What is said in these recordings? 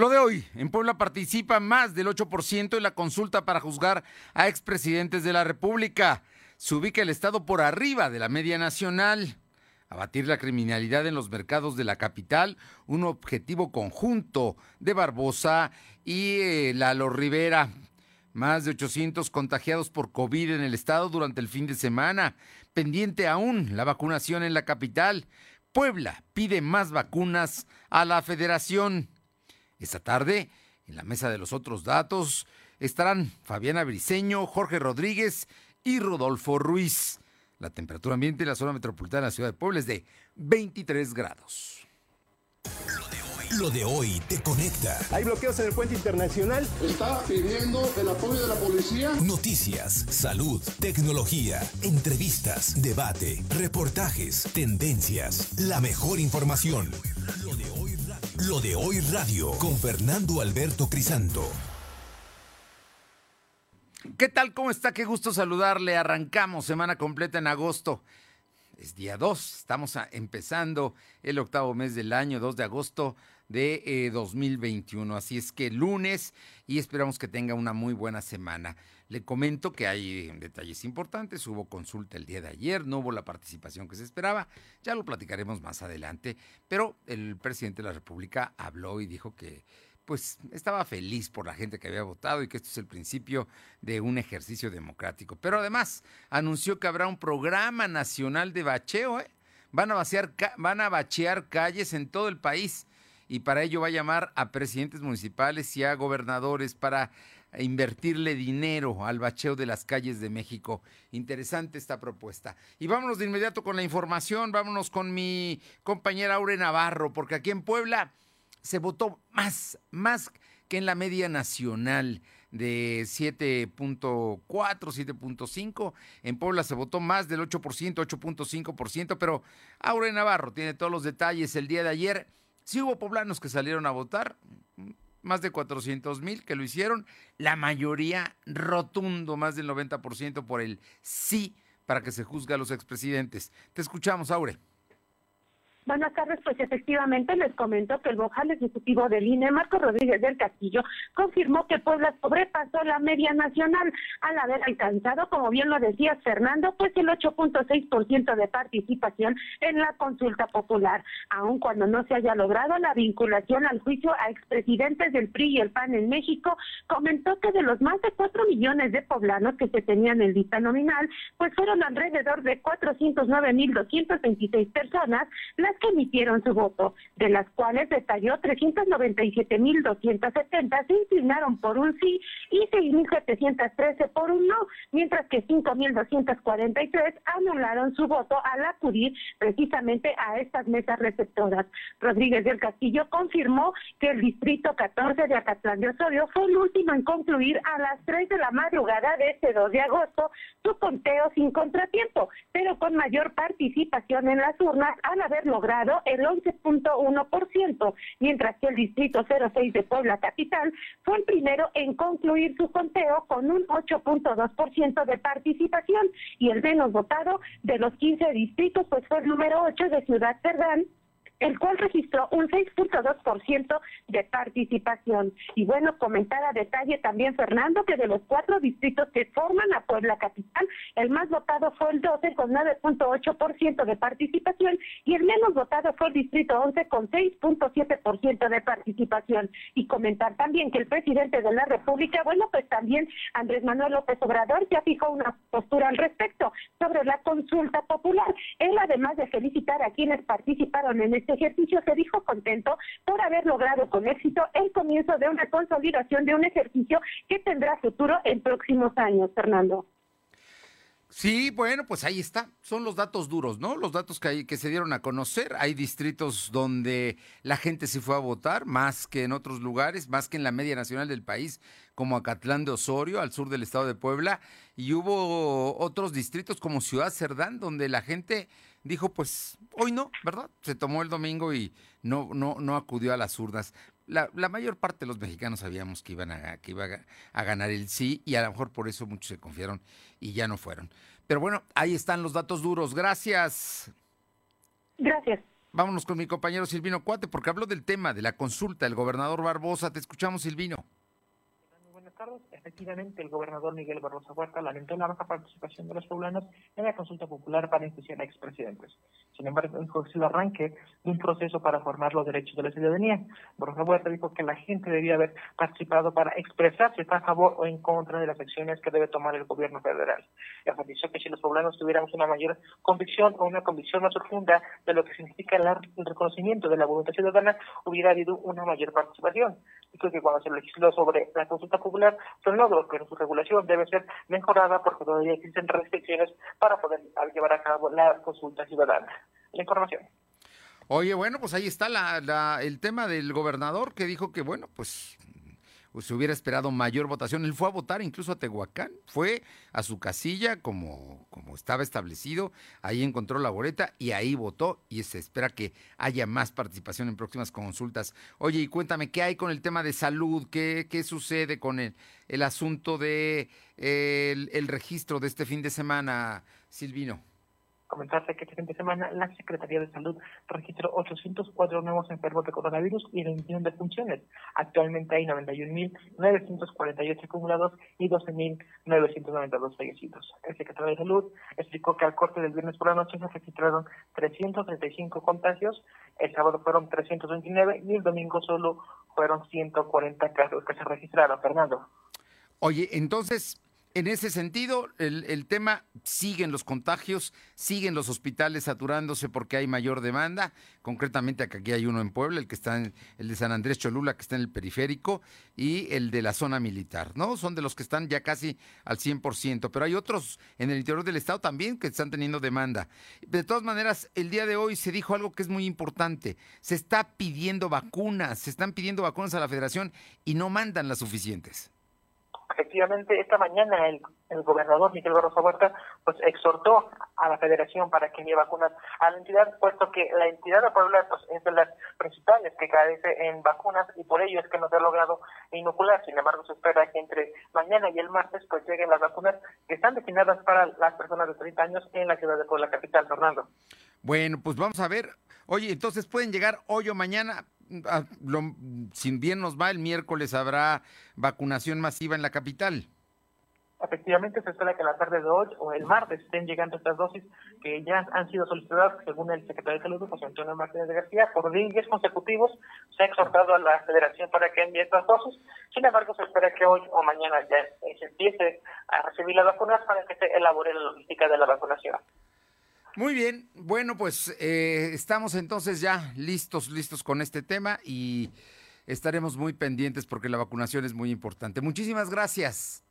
Lo de hoy, en Puebla participa más del 8% en la consulta para juzgar a expresidentes de la República. Se ubica el Estado por arriba de la media nacional. Abatir la criminalidad en los mercados de la capital, un objetivo conjunto de Barbosa y eh, Lalo Rivera. Más de 800 contagiados por COVID en el estado durante el fin de semana. Pendiente aún la vacunación en la capital. Puebla pide más vacunas a la federación. Esta tarde, en la mesa de los otros datos, estarán Fabiana Briceño, Jorge Rodríguez y Rodolfo Ruiz. La temperatura ambiente en la zona metropolitana de la ciudad de Puebla es de 23 grados. Lo de hoy te conecta. Hay bloqueos en el puente internacional. Está pidiendo el apoyo de la policía. Noticias, salud, tecnología, entrevistas, debate, reportajes, tendencias, la mejor información. Lo de hoy lo de hoy radio con Fernando Alberto Crisanto. ¿Qué tal? ¿Cómo está? Qué gusto saludarle. Arrancamos semana completa en agosto. Es día 2, estamos empezando el octavo mes del año, 2 de agosto de 2021. Eh, Así es que lunes y esperamos que tenga una muy buena semana. Le comento que hay detalles importantes. Hubo consulta el día de ayer, no hubo la participación que se esperaba. Ya lo platicaremos más adelante. Pero el presidente de la República habló y dijo que pues estaba feliz por la gente que había votado y que esto es el principio de un ejercicio democrático. Pero además anunció que habrá un programa nacional de bacheo. ¿eh? Van, a vaciar, van a bachear calles en todo el país y para ello va a llamar a presidentes municipales y a gobernadores para invertirle dinero al bacheo de las calles de México. Interesante esta propuesta. Y vámonos de inmediato con la información, vámonos con mi compañera Aure Navarro, porque aquí en Puebla se votó más, más que en la media nacional de 7.4, 7.5. En Puebla se votó más del 8%, 8.5%, pero Aure Navarro tiene todos los detalles. El día de ayer sí hubo poblanos que salieron a votar, más de 400 mil que lo hicieron, la mayoría rotundo, más del 90% por el sí para que se juzgue a los expresidentes. Te escuchamos, Aure. Buenas tardes, pues efectivamente les comento que el vocal ejecutivo del INE, Marco Rodríguez del Castillo, confirmó que Puebla sobrepasó la media nacional al haber alcanzado, como bien lo decía Fernando, pues el 8.6% de participación en la consulta popular, aun cuando no se haya logrado la vinculación al juicio a expresidentes del PRI y el PAN en México, comentó que de los más de 4 millones de poblanos que se tenían en lista nominal, pues fueron alrededor de 409.226 personas las que emitieron su voto, de las cuales detalló 397.270 se inclinaron por un sí y 6.713 por un no, mientras que 5.243 anularon su voto al acudir precisamente a estas mesas receptoras. Rodríguez del Castillo confirmó que el distrito 14 de Acatlán de Osorio fue el último en concluir a las 3 de la madrugada de este 2 de agosto su conteo sin contratiempo, pero con mayor participación en las urnas al haber logrado el 11.1%, mientras que el distrito 06 de Puebla Capital fue el primero en concluir su conteo con un 8.2% de participación y el menos votado de los 15 distritos pues fue el número 8 de Ciudad Cerdán el cual registró un 6.2% de participación. Y bueno, comentar a detalle también, Fernando, que de los cuatro distritos que forman a Puebla Capital, el más votado fue el 12 con 9.8% de participación y el menos votado fue el distrito 11 con 6.7% de participación. Y comentar también que el presidente de la República, bueno, pues también Andrés Manuel López Obrador ya fijó una postura al respecto sobre la consulta popular. Él, además de felicitar a quienes participaron en este ejercicio se dijo contento por haber logrado con éxito el comienzo de una consolidación de un ejercicio que tendrá futuro en próximos años, Fernando. Sí, bueno, pues ahí está. Son los datos duros, ¿no? Los datos que, se dieron a conocer. Hay distritos donde la gente se fue a votar, más que en otros lugares, más que en la media nacional del país, como Acatlán de Osorio, al sur del estado de Puebla. Y hubo otros distritos como Ciudad Cerdán, donde la gente dijo, pues hoy no, ¿verdad? Se tomó el domingo y no, no, no acudió a las urnas la, la, mayor parte de los mexicanos sabíamos que iban a, que iba a, ganar el sí y a lo mejor por eso muchos se confiaron y ya no fueron. Pero bueno, ahí están los datos duros. Gracias. Gracias. Vámonos con mi compañero Silvino Cuate, porque habló del tema de la consulta del gobernador Barbosa. Te escuchamos, Silvino efectivamente el gobernador Miguel Barroso Huerta lamentó la baja participación de los poblanos en la consulta popular para enjuiciar a expresidentes. Sin embargo, dijo el arranque de un proceso para formar los derechos de la ciudadanía. Barroso Huerta dijo que la gente debía haber participado para expresar si está a favor o en contra de las acciones que debe tomar el gobierno federal. Enfatizó que si los poblanos tuviéramos una mayor convicción o una convicción más profunda de lo que significa el reconocimiento de la voluntad ciudadana, hubiera habido una mayor participación. Dijo que cuando se legisló sobre la consulta popular, son logros, pero su regulación debe ser mejorada porque todavía existen restricciones para poder llevar a cabo la consulta ciudadana. La información. Oye, bueno, pues ahí está la, el tema del gobernador que dijo que, bueno, pues, se hubiera esperado mayor votación. Él fue a votar incluso a Tehuacán, fue a su casilla como, como estaba establecido, ahí encontró la boleta y ahí votó y se espera que haya más participación en próximas consultas. Oye, y cuéntame, ¿qué hay con el tema de salud? ¿Qué, qué sucede con el, el asunto de el registro de este fin de semana, Silvino? Comentarse que este fin de semana la Secretaría de Salud registró 804 nuevos enfermos de coronavirus y 21 de funciones. Actualmente hay 91.948 acumulados y 12.992 fallecidos. El secretario de Salud explicó que al corte del viernes por la noche se registraron 335 contagios, el sábado fueron 329 y el domingo solo fueron 140 casos que se registraron. Fernando. Oye, entonces en ese sentido, el, tema siguen los contagios, siguen los hospitales saturándose porque hay mayor demanda. Concretamente, aquí hay uno en Puebla, el que está en el de San Andrés Cholula, que está en el periférico, y el de la zona militar, ¿no? Son de los que están ya casi al 100%, pero hay otros en el interior del estado también que están teniendo demanda. De todas maneras, el día de hoy se dijo algo que es muy importante. Se está pidiendo vacunas, se están pidiendo vacunas a la federación y no mandan las suficientes efectivamente esta mañana el, gobernador Miguel Barroso Huerta pues exhortó a la federación para que envíe vacunas a la entidad, puesto que la entidad de Puebla pues, es de las principales que carece en vacunas y por ello es que no se ha logrado inocular. Sin embargo, se espera que entre mañana y el martes pues lleguen las vacunas que están destinadas para las personas de 30 años en la ciudad de Puebla capital, Fernando. Bueno, pues vamos a ver. Oye, entonces pueden llegar hoy o mañana Ah, sin bien nos va, el miércoles habrá vacunación masiva en la capital. Efectivamente, se espera que a la tarde de hoy o el martes estén llegando estas dosis que ya han sido solicitadas, según el secretario de Salud, José Antonio Martínez de García, por días consecutivos. Se ha exhortado a la federación para que envíe estas dosis. Sin embargo, se espera que hoy o mañana ya se empiece a recibir las vacunas para que se elabore la logística de la vacunación. Muy bien, bueno, pues eh, estamos entonces ya listos, listos con este tema y estaremos muy pendientes porque la vacunación es muy importante. Muchísimas gracias.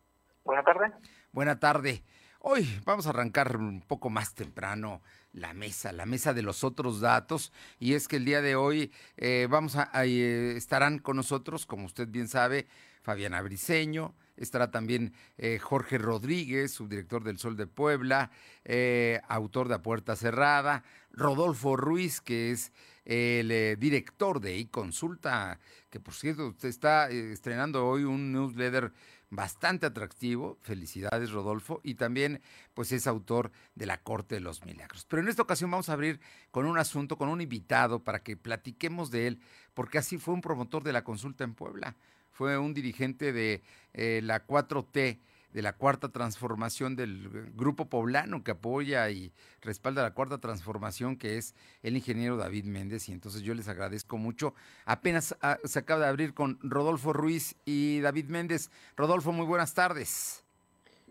Buena tarde. Buena tarde. Hoy vamos a arrancar un poco más temprano la mesa, la mesa de los otros datos. Y es que el día de hoy eh, vamos a, eh, estarán con nosotros, como usted bien sabe, Fabiana Briceño, estará también eh, Jorge Rodríguez, subdirector del Sol de Puebla, eh, autor de A Puerta Cerrada, Rodolfo Ruiz, que es el eh, director de iConsulta, que por cierto usted está estrenando hoy un newsletter bastante atractivo. Felicidades, Rodolfo. Y también, pues, es autor de La Corte de los Milagros. Pero en esta ocasión vamos a abrir con un asunto, con un invitado, para que platiquemos de él, porque así fue un promotor de la consulta en Puebla fue un dirigente de eh, la 4T, de la cuarta transformación del grupo poblano que apoya y respalda la cuarta transformación, que es el ingeniero David Méndez. Y entonces yo les agradezco mucho. Apenas ah, se acaba de abrir con Rodolfo Ruiz y David Méndez. Rodolfo, muy buenas tardes.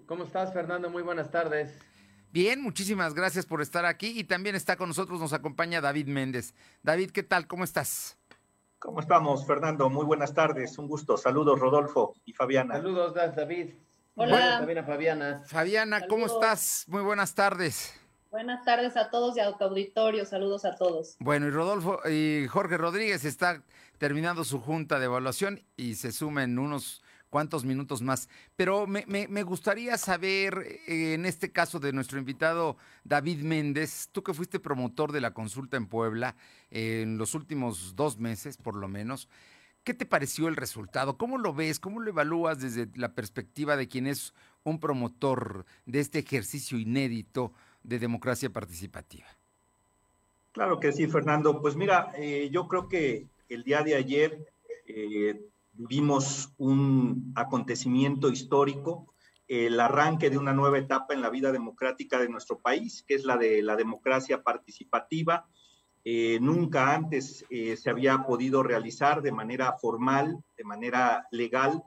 ¿Cómo estás, Fernando? Muy buenas tardes. Bien, muchísimas gracias por estar aquí y también está con nosotros, nos acompaña David Méndez. David, ¿qué tal? ¿Cómo estás? ¿Cómo estamos, Fernando? Muy buenas tardes, un gusto. Saludos, Rodolfo y Fabiana. Saludos, David. Hola. También a Fabiana. Fabiana, ¿cómo estás? Muy buenas tardes. Buenas tardes a todos y a tu auditorio. Saludos a todos. Bueno, y Rodolfo y Jorge Rodríguez está terminando su junta de evaluación y se sumen unos cuántos minutos más. Pero me, gustaría saber, eh, en este caso de nuestro invitado David Méndez, tú que fuiste promotor de la consulta en Puebla en los últimos dos meses, por lo menos, ¿qué te pareció el resultado? ¿Cómo lo ves? ¿Cómo lo evalúas desde la perspectiva de quien es un promotor de este ejercicio inédito de democracia participativa? Claro que sí, Fernando. Pues mira, eh, yo creo que el día de ayer eh, vivimos un acontecimiento histórico, el arranque de una nueva etapa en la vida democrática de nuestro país, que es la de la democracia participativa. Eh, nunca antes se había podido realizar de manera formal, de manera legal,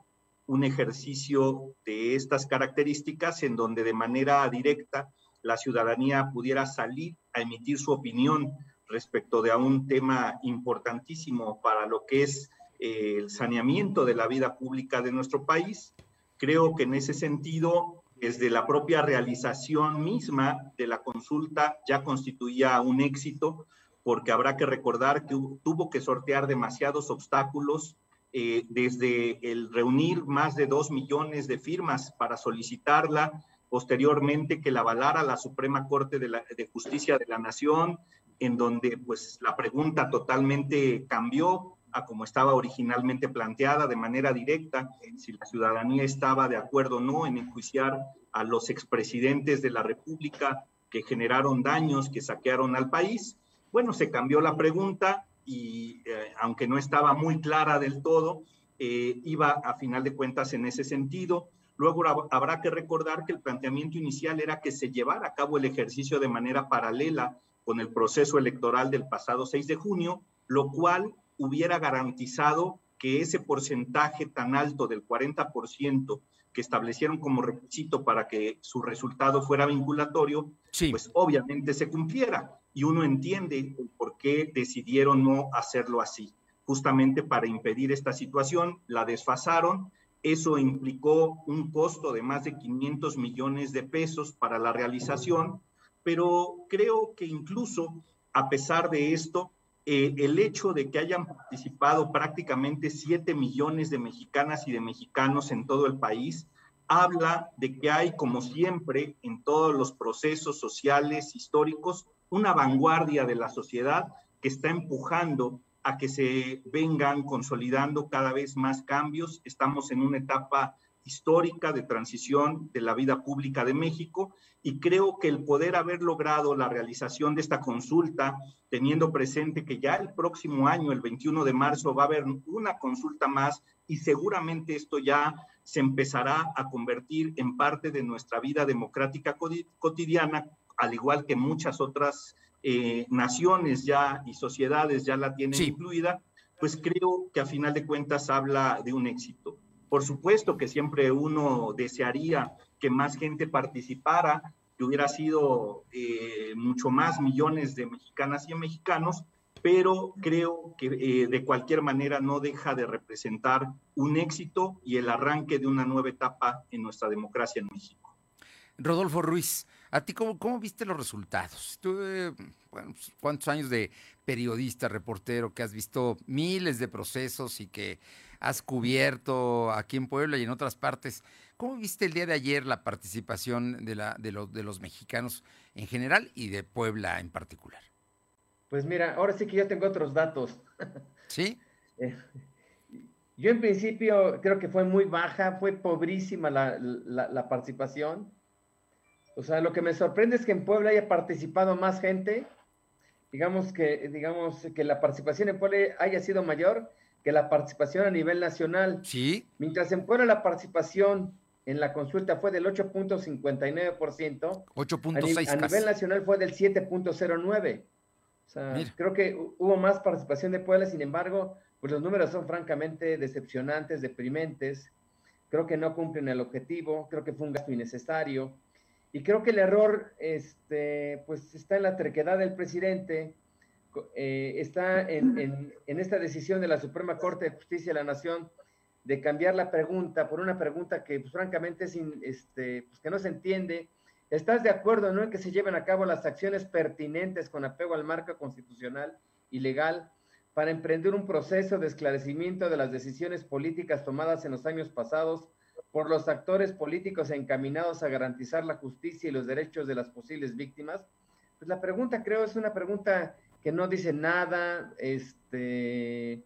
un ejercicio de estas características en donde de manera directa la ciudadanía pudiera salir a emitir su opinión respecto de a un tema importantísimo para lo que es el saneamiento de la vida pública de nuestro país. Creo que en ese sentido, desde la propia realización misma de la consulta ya constituía un éxito, porque habrá que recordar que tuvo que sortear demasiados obstáculos, eh, desde el reunir más de dos millones de firmas para solicitarla, posteriormente que la avalara la Suprema Corte de, de, Justicia de la Nación, en donde pues la pregunta totalmente cambió a como estaba originalmente planteada de manera directa, si la ciudadanía estaba de acuerdo o no en enjuiciar a los expresidentes de la República que generaron daños, que saquearon al país. Bueno, se cambió la pregunta y eh, aunque no estaba muy clara del todo, eh, iba a final de cuentas en ese sentido. Luego habrá que recordar que el planteamiento inicial era que se llevara a cabo el ejercicio de manera paralela con el proceso electoral del pasado 6 de junio, lo cual hubiera garantizado que ese porcentaje tan alto del 40% que establecieron como requisito para que su resultado fuera vinculatorio, pues obviamente se cumpliera. Y uno entiende por qué decidieron no hacerlo así. Justamente para impedir esta situación, la desfasaron eso implicó un costo de más de 500 millones de pesos para la realización, pero creo que incluso a pesar de esto, eh, el hecho de que hayan participado prácticamente 7 millones de mexicanas y de mexicanos en todo el país, habla de que hay, como siempre, en todos los procesos sociales, históricos, una vanguardia de la sociedad que está empujando a que se vengan consolidando cada vez más cambios. Estamos en una etapa histórica de transición de la vida pública de México y creo que el poder haber logrado la realización de esta consulta, teniendo presente que ya el próximo año, el 21 de marzo, va a haber una consulta más y seguramente esto ya se empezará a convertir en parte de nuestra vida democrática cotidiana, al igual que muchas otras eh, naciones ya y sociedades ya la tienen incluida, pues creo que a final de cuentas habla de un éxito. Por supuesto que siempre uno desearía que más gente participara, que hubiera sido eh, mucho más millones de mexicanas y mexicanos, pero creo que eh, de cualquier manera no deja de representar un éxito y el arranque de una nueva etapa en nuestra democracia en México. Rodolfo Ruiz, ¿A ti cómo, viste los resultados? Tú, bueno, pues, cuántos años de periodista, reportero, que has visto miles de procesos y que has cubierto aquí en Puebla y en otras partes. ¿Cómo viste el día de ayer la participación de, la, de, de los mexicanos en general y de Puebla en particular? Pues mira, ahora sí que yo tengo otros datos. ¿Sí? Eh, yo en principio creo que fue muy baja, fue pobrísima la, la participación o sea, lo que me sorprende es que en Puebla haya participado más gente, digamos que, digamos que la participación en Puebla haya sido mayor que la participación a nivel nacional. Sí. Mientras en Puebla la participación en la consulta fue del 8.59%. 8.6. A, a nivel nacional fue del 7.09. O sea, creo que hubo más participación de Puebla, sin embargo, pues los números son francamente decepcionantes, deprimentes. Creo que no cumplen el objetivo, creo que fue un gasto innecesario. Y creo que el error este, pues está en la terquedad del presidente, eh, está en, esta decisión de la Suprema Corte de Justicia de la Nación de cambiar la pregunta por una pregunta que pues, francamente es este, pues, que no se entiende. ¿Estás de acuerdo ¿no? en que se lleven a cabo las acciones pertinentes con apego al marco constitucional y legal para emprender un proceso de esclarecimiento de las decisiones políticas tomadas en los años pasados por los actores políticos encaminados a garantizar la justicia y los derechos de las posibles víctimas? Pues la pregunta creo es una pregunta que no dice nada, este,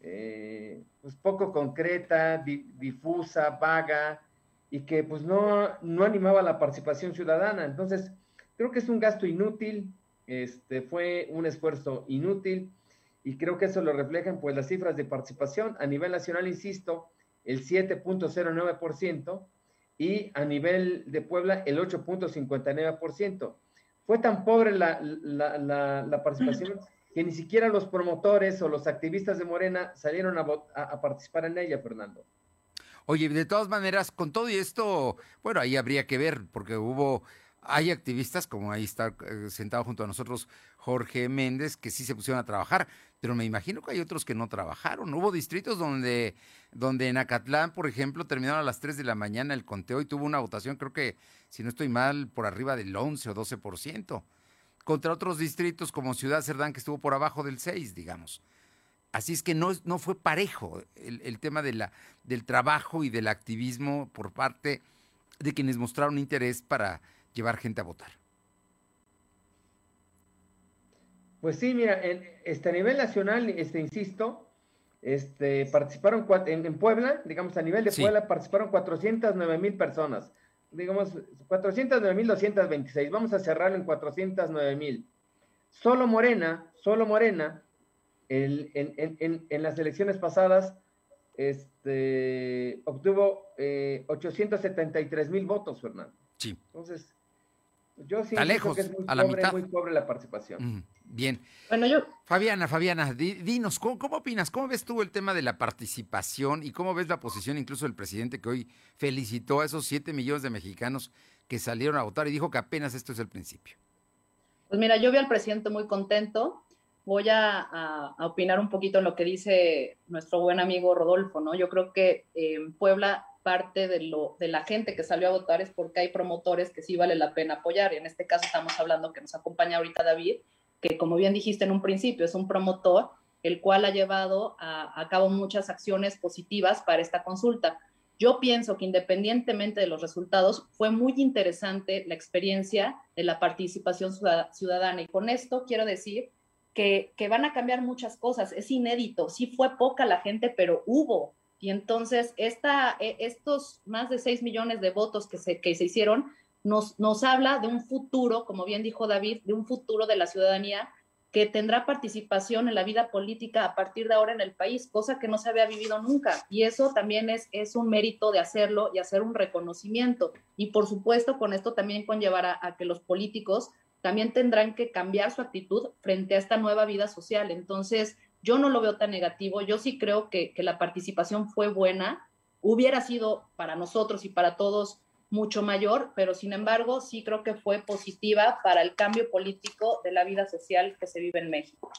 eh, pues poco concreta, difusa, vaga, y que pues no, no animaba la participación ciudadana. Entonces, creo que es un gasto inútil, este, fue un esfuerzo inútil y creo que eso lo reflejan pues las cifras de participación a nivel nacional, insisto, el 7.09% y a nivel de Puebla el 8.59%. Fue tan pobre la, la, participación que ni siquiera los promotores o los activistas de Morena salieron a, a participar en ella, Fernando. Oye, de todas maneras, con todo y esto, bueno, ahí habría que ver, porque hubo hay activistas, como ahí está eh, sentado junto a nosotros Jorge Méndez, que sí se pusieron a trabajar, pero me imagino que hay otros que no trabajaron. Hubo distritos donde, donde en Acatlán, por ejemplo, terminaron a las 3 de la mañana el conteo y tuvo una votación, creo que, si no estoy mal, por arriba del 11 o 12%, contra otros distritos como Ciudad Cerdán, que estuvo por abajo del 6, digamos. Así es que no, no fue parejo el, el tema de la, del trabajo y del activismo por parte de quienes mostraron interés para llevar gente a votar? Pues sí, mira, en, este, a nivel nacional, este, insisto, este, participaron en, en Puebla, digamos, a nivel de Puebla participaron 409 mil personas, digamos, 409 mil 226, vamos a cerrarlo en 409 mil. Solo Morena, solo Morena, el, en, en, en, las elecciones pasadas, este, obtuvo eh, 873 mil votos, Fernando. Sí. Entonces, yo sí lejos, que es muy a la pobre, mitad. muy pobre la participación. bien. Bueno, yo. Fabiana, Fabiana, dinos, ¿cómo, ¿cómo, opinas? ¿Cómo ves tú el tema de la participación y cómo ves la posición incluso del presidente que hoy felicitó a esos 7 millones de mexicanos que salieron a votar y dijo que apenas esto es el principio? Pues mira, yo veo al presidente muy contento. Voy a, a, opinar un poquito en lo que dice nuestro buen amigo Rodolfo, ¿no? Yo creo que en Puebla parte de, la gente que salió a votar es porque hay promotores que sí vale la pena apoyar. Y en este caso estamos hablando que nos acompaña ahorita David, que como bien dijiste en un principio, es un promotor el cual ha llevado a, a cabo muchas acciones positivas para esta consulta. Yo pienso que independientemente de los resultados, fue muy interesante la experiencia de la participación ciudadana. Y con esto quiero decir que, que, van a cambiar muchas cosas. Es inédito. Sí fue poca la gente, pero hubo. Y entonces, esta, e, estos más de 6 millones de votos que se, que se hicieron nos, nos habla de un futuro, como bien dijo David, de un futuro de la ciudadanía que tendrá participación en la vida política a partir de ahora en el país, cosa que no se había vivido nunca. Y eso también es, es un mérito de hacerlo y hacer un reconocimiento. Y por supuesto, con esto también conllevará a que los políticos también tendrán que cambiar su actitud frente a esta nueva vida social. Entonces, yo no lo veo tan negativo, yo sí creo que, que la participación fue buena, hubiera sido para nosotros y para todos mucho mayor, pero sin embargo sí creo que fue positiva para el cambio político de la vida social que se vive en México.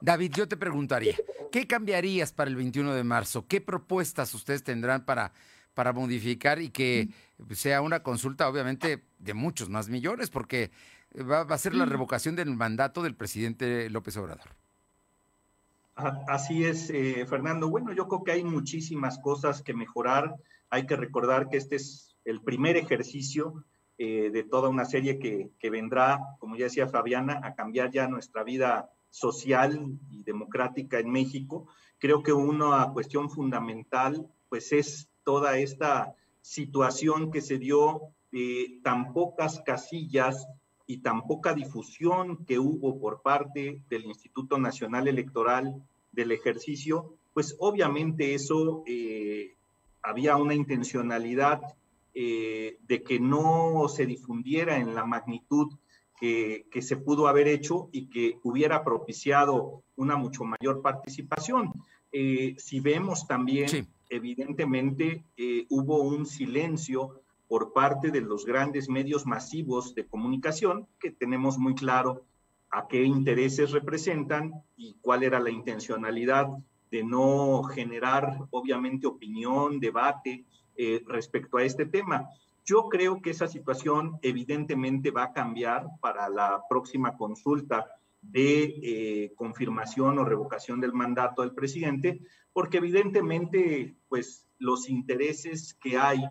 David, yo te preguntaría, ¿qué cambiarías para el 21 de marzo? ¿Qué propuestas ustedes tendrán para, para modificar y que sea una consulta, obviamente, de muchos más millones? Porque va, va a ser la revocación del mandato del presidente López Obrador. Así es, eh, Fernando. Bueno, yo creo que hay muchísimas cosas que mejorar. Hay que recordar que este es el primer ejercicio eh, de toda una serie que, vendrá, como ya decía Fabiana, a cambiar ya nuestra vida social y democrática en México. Creo que una cuestión fundamental, pues, es toda esta situación que se dio de tan pocas casillas y tan poca difusión que hubo por parte del Instituto Nacional Electoral del ejercicio, pues obviamente eso eh, había una intencionalidad eh, de que no se difundiera en la magnitud que, que, se pudo haber hecho y que hubiera propiciado una mucho mayor participación. Eh, si vemos también, sí. evidentemente, hubo un silencio por parte de los grandes medios masivos de comunicación, que tenemos muy claro a qué intereses representan y cuál era la intencionalidad de no generar, obviamente, opinión, debate eh, respecto a este tema. Yo creo que esa situación evidentemente va a cambiar para la próxima consulta de eh, confirmación o revocación del mandato del presidente, porque evidentemente, pues, los intereses que hay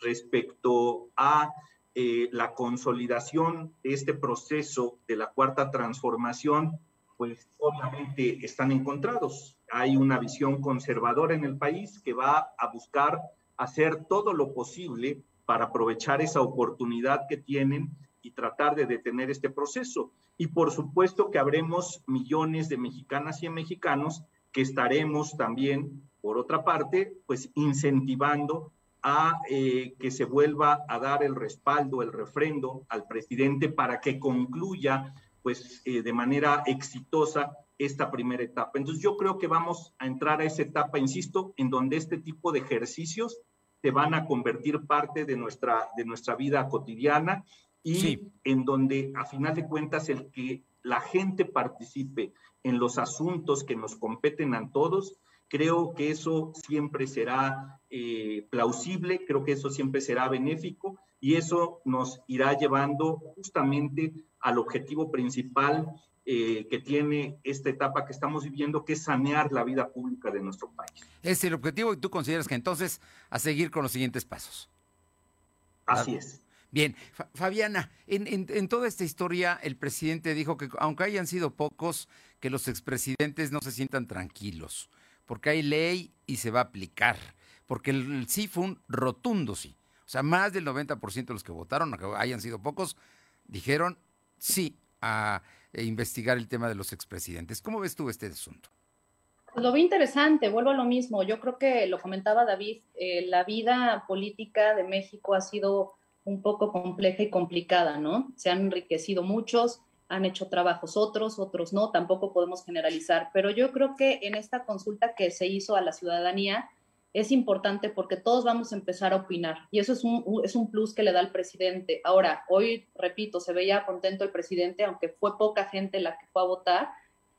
respecto a eh, la consolidación de este proceso de la cuarta transformación, pues obviamente están encontrados. Hay una visión conservadora en el país que va a buscar hacer todo lo posible para aprovechar esa oportunidad que tienen y tratar de detener este proceso. Y por supuesto que habremos millones de mexicanas y mexicanos que estaremos también, por otra parte, pues incentivando a eh, que se vuelva a dar el respaldo, el refrendo al presidente para que concluya pues eh, de manera exitosa esta primera etapa. Entonces yo creo que vamos a entrar a esa etapa, insisto, en donde este tipo de ejercicios se van a convertir parte de nuestra, de nuestra vida cotidiana y en donde a final de cuentas el que la gente participe en los asuntos que nos competen a todos, creo que eso siempre será eh, plausible, creo que eso siempre será benéfico y eso nos irá llevando justamente al objetivo principal eh, que tiene esta etapa que estamos viviendo, que es sanear la vida pública de nuestro país. Es el objetivo y tú consideras que entonces a seguir con los siguientes pasos. Así es. Bien, Fabiana, en, toda esta historia el presidente dijo que aunque hayan sido pocos, que los expresidentes no se sientan tranquilos, porque hay ley y se va a aplicar, porque el, sí fue un rotundo sí. O sea, más del 90% de los que votaron, aunque hayan sido pocos, dijeron sí a eh, investigar el tema de los expresidentes. ¿Cómo ves tú este asunto? Lo vi interesante, vuelvo a lo mismo. Yo creo que lo comentaba David, eh, la vida política de México ha sido un poco compleja y complicada, ¿no? Se han enriquecido muchos, han hecho trabajos otros, otros no, tampoco podemos generalizar, pero yo creo que en esta consulta que se hizo a la ciudadanía es importante porque todos vamos a empezar a opinar y eso es un, es un plus que le da al presidente. Ahora, hoy, repito, se veía contento el presidente, aunque fue poca gente la que fue a votar,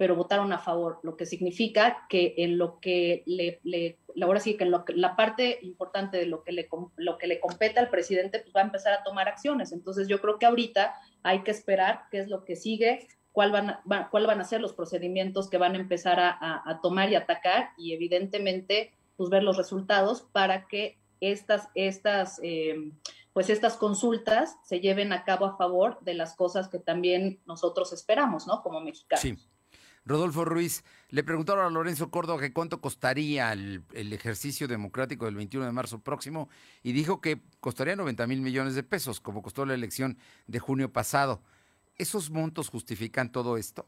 pero votaron a favor, lo que significa que en lo que le, le ahora sí que en lo que, la parte importante de lo que le lo que le compete al presidente pues va a empezar a tomar acciones. Entonces yo creo que ahorita hay que esperar qué es lo que sigue, cuál van, cuál van a ser los procedimientos que van a empezar a, a, tomar y atacar y evidentemente pues ver los resultados para que estas estas eh, pues estas consultas se lleven a cabo a favor de las cosas que también nosotros esperamos, ¿no? Como mexicanos. Sí. Rodolfo Ruiz, le preguntaron a Lorenzo Córdoba que cuánto costaría el, ejercicio democrático del 21 de marzo próximo y dijo que costaría 90 mil millones de pesos, como costó la elección de junio pasado. ¿Esos montos justifican todo esto?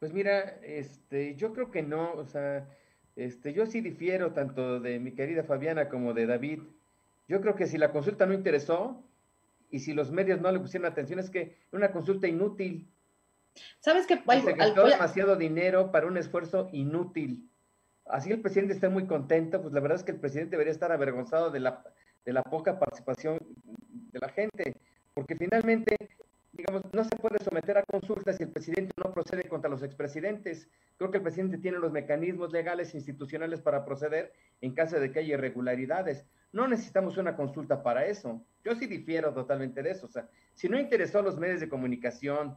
Pues mira, este, yo creo que no, o sea, este, yo sí difiero tanto de mi querida Fabiana como de David. Yo creo que si la consulta no interesó y si los medios no le pusieron atención es que una consulta inútil. ¿Sabes qué? Se gastó demasiado dinero para un esfuerzo inútil. Así el presidente está muy contento, pues la verdad es que el presidente debería estar avergonzado de la, de la poca participación de la gente, porque finalmente, digamos, no se puede someter a consultas si el presidente no procede contra los expresidentes. Creo que el presidente tiene los mecanismos legales e institucionales para proceder en caso de que haya irregularidades. No necesitamos una consulta para eso. Yo sí difiero totalmente de eso. O sea, si no interesó a los medios de comunicación,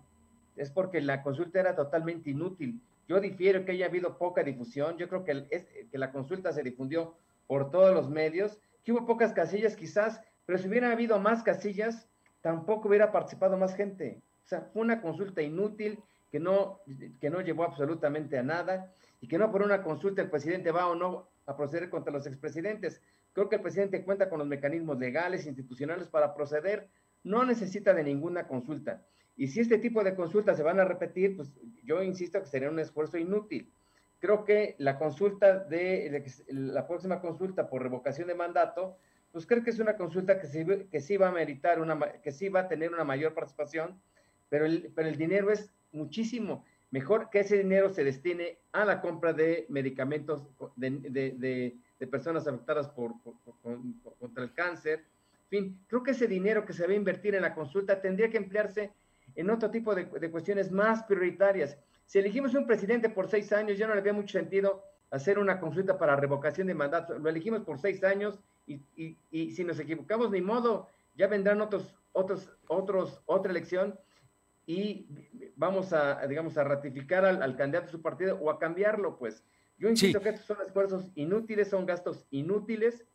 es porque la consulta era totalmente inútil. Yo difiero que haya habido poca difusión. Yo creo que, la consulta se difundió por todos los medios, hubo pocas casillas quizás, pero si hubiera habido más casillas, tampoco hubiera participado más gente. O sea, fue una consulta inútil que no, que no llevó absolutamente a nada y que no por una consulta el presidente va o no a proceder contra los expresidentes. Creo que el presidente cuenta con los mecanismos legales, institucionales para proceder, no necesita de ninguna consulta. Y si este tipo de consultas se van a repetir, pues yo insisto que sería un esfuerzo inútil. Creo que la consulta de, la próxima consulta por revocación de mandato, pues creo que es una consulta que sí, que sí va a meritar una, que sí va a tener una mayor participación, pero el, pero el dinero es muchísimo. Mejor que ese dinero se destine a la compra de medicamentos de, de, de, personas afectadas por, contra el cáncer. En fin, creo que ese dinero que se va a invertir en la consulta tendría que emplearse en otro tipo de, cuestiones más prioritarias. Si elegimos un presidente por seis años, ya no le ve mucho sentido hacer una consulta para revocación de mandato. Lo elegimos por seis años y, y, si nos equivocamos, ni modo, ya vendrán otros, otros, otros, otra elección y vamos a, digamos, a ratificar al, candidato de su partido o a cambiarlo, pues. Yo insisto que estos son esfuerzos inútiles, son gastos inútiles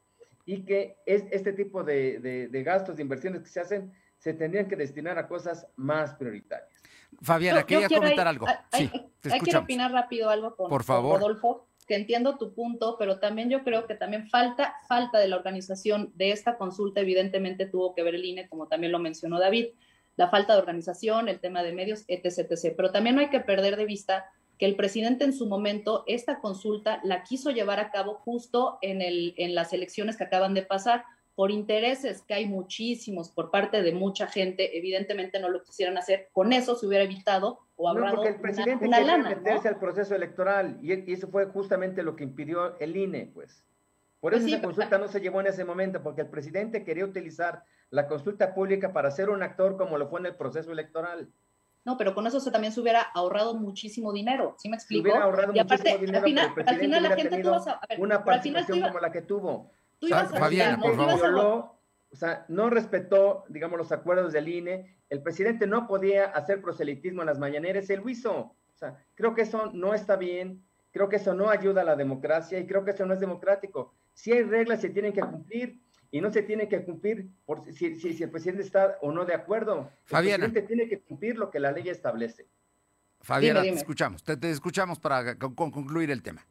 y que es este tipo de, de, de gastos, de inversiones que se hacen, se tendrían que destinar a cosas más prioritarias. Fabiana, quería comentar algo. Hay, sí, hay, que opinar rápido algo con, Por favor. Rodolfo, que entiendo tu punto, pero también yo creo que también falta, falta de la organización de esta consulta, evidentemente tuvo que ver el INE, como también lo mencionó David. la falta de organización, el tema de medios, etc, etc. Pero también no hay que perder de vista que el presidente en su momento esta consulta la quiso llevar a cabo justo en, el, en las elecciones que acaban de pasar por intereses que hay muchísimos por parte de mucha gente, evidentemente no lo quisieran hacer, con eso se hubiera evitado o ahorrado no, porque el presidente una, una meterse al proceso electoral y, eso fue justamente lo que impidió el INE, pues. Por pues eso esa consulta no se llevó en ese momento, porque el presidente quería utilizar la consulta pública para ser un actor como lo fue en el proceso electoral. No, pero con eso se también se hubiera ahorrado muchísimo dinero, ¿sí me explico? Se hubiera ahorrado y aparte, muchísimo dinero, al final, al final la gente tuvo a ver, una participación como la que tuvo. Tú ibas a Fabiana, por favor. Violó, o sea, no respetó, digamos, los acuerdos del INE. El presidente no podía hacer proselitismo en las mañaneras, él lo hizo. O sea, creo que eso no está bien, creo que eso no ayuda a la democracia y creo que eso no es democrático. Si hay reglas, se tienen que cumplir y no se tiene que cumplir por si, si, el presidente está o no de acuerdo. Fabiana. El presidente tiene que cumplir lo que la ley establece. Fabiana, te escuchamos, te, escuchamos para concluir el tema.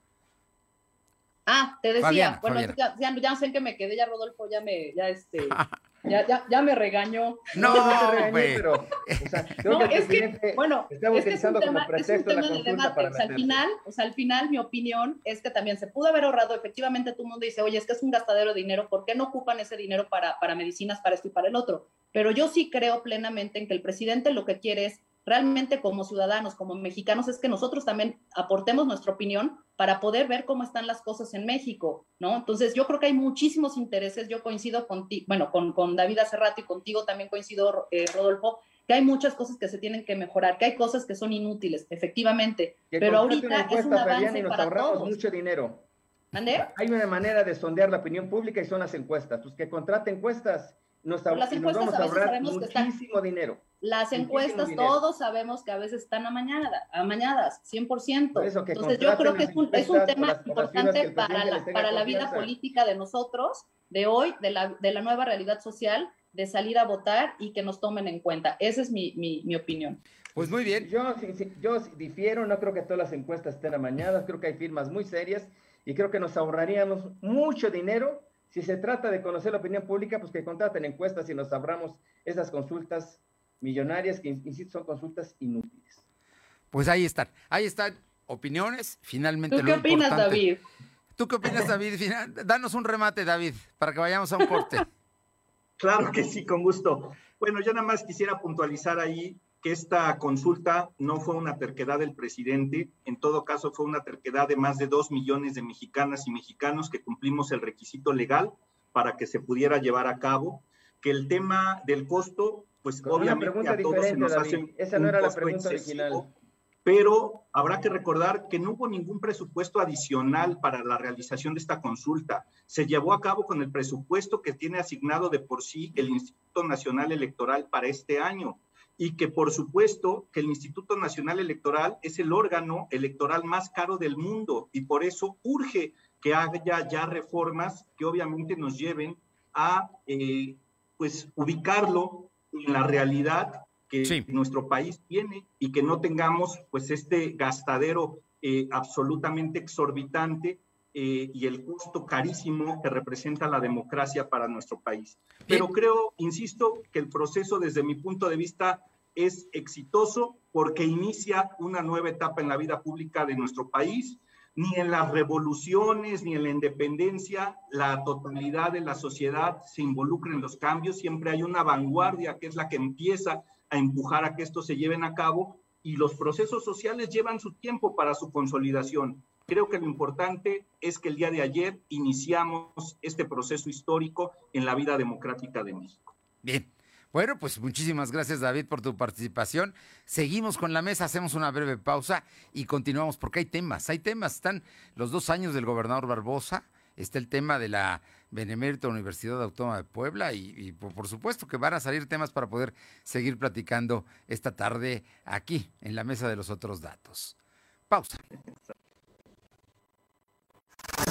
Ah, te decía, bueno, Ya, ya, ya, sé que me quedé, ya Rodolfo ya me, ya este, ya, ya, ya me regañó. No, no regañé, pero, o sea, no, es que, bueno, es que es un tema, es un tema de debate. O sea, al final, o sea, al final, mi opinión es que también se pudo haber ahorrado. Efectivamente, todo el mundo dice, oye, es que es un gastadero de dinero, ¿por qué no ocupan ese dinero para, para medicinas, para esto y para el otro? Pero yo sí creo plenamente en que el presidente lo que quiere es realmente como ciudadanos, como mexicanos, es que nosotros también aportemos nuestra opinión para poder ver cómo están las cosas en México, ¿no? Entonces, yo creo que hay muchísimos intereses, yo coincido contigo, bueno, con, con David hace rato y contigo también coincido, eh, Rodolfo, que hay muchas cosas que se tienen que mejorar, que hay cosas que son inútiles, efectivamente, pero ahorita es un avance y nos para ahorramos todos. mucho dinero. ¿Mandé? Hay una manera de sondear la opinión pública y son las encuestas. Pues que contrate encuestas, nos, las y nos encuestas vamos a a veces ahorrar sabemos que están- muchísimo dinero. Las Muchísimo encuestas, dinero. todos sabemos que a veces están amañadas, amañadas, 100%. Por eso que Entonces yo creo que es un, es un tema encuestas importante para la, para la vida política de nosotros, de hoy, de la, de la nueva realidad social, de salir a votar y que nos tomen en cuenta. Esa es mi, mi, mi opinión. Pues muy bien. Yo, sí, sí, yo difiero, no creo que todas las encuestas estén amañadas, creo que hay firmas muy serias y creo que nos ahorraríamos mucho dinero si se trata de conocer la opinión pública, pues que contraten encuestas y nos ahorramos esas consultas millonarias que, insisto, son consultas inútiles. Pues ahí están, ahí están opiniones, finalmente ¿Tú lo qué opinas, importante. David? ¿Tú qué opinas, David? Final- Danos un remate, David, para que vayamos a un corte. Claro que sí, con gusto. Bueno, yo nada más quisiera puntualizar ahí que esta consulta no fue una terquedad del presidente, en todo caso fue una terquedad de más de dos millones de mexicanas y mexicanos que cumplimos el requisito legal para que se pudiera llevar a cabo, que el tema del costo, pues Con obviamente pregunta a todos se nos hace Esa no un era la costo pregunta excesivo, original. pero habrá que recordar que no hubo ningún presupuesto adicional para la realización de esta consulta. Se llevó a cabo con el presupuesto que tiene asignado de por sí el Instituto Nacional Electoral para este año y que por supuesto que el Instituto Nacional Electoral es el órgano electoral más caro del mundo y por eso urge que haya ya reformas que obviamente nos lleven a eh, pues ubicarlo en la realidad que Sí. nuestro país tiene y que no tengamos pues este gastadero eh, absolutamente exorbitante eh, y el costo carísimo que representa la democracia para nuestro país. Pero creo, insisto, que el proceso desde mi punto de vista es exitoso porque inicia una nueva etapa en la vida pública de nuestro país. Ni en las revoluciones, ni en la independencia, la totalidad de la sociedad se involucra en los cambios. Siempre hay una vanguardia que es la que empieza a empujar a que esto se lleven a cabo y los procesos sociales llevan su tiempo para su consolidación. Creo que lo importante es que el día de ayer iniciamos este proceso histórico en la vida democrática de México. Bien. Bueno, pues muchísimas gracias, David, por tu participación. Seguimos con la mesa, hacemos una breve pausa y continuamos porque hay temas, hay temas. Están los dos años del gobernador Barbosa, está el tema de la Benemérita Universidad Autónoma de Puebla y, por supuesto que van a salir temas para poder seguir platicando esta tarde aquí en la mesa de los otros datos. Pausa.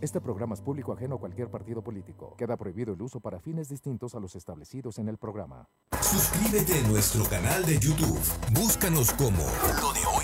Este programa es público ajeno a cualquier partido político. Queda prohibido el uso para fines distintos a los establecidos en el programa. Suscríbete a nuestro canal de YouTube. Búscanos como Lo de Hoy.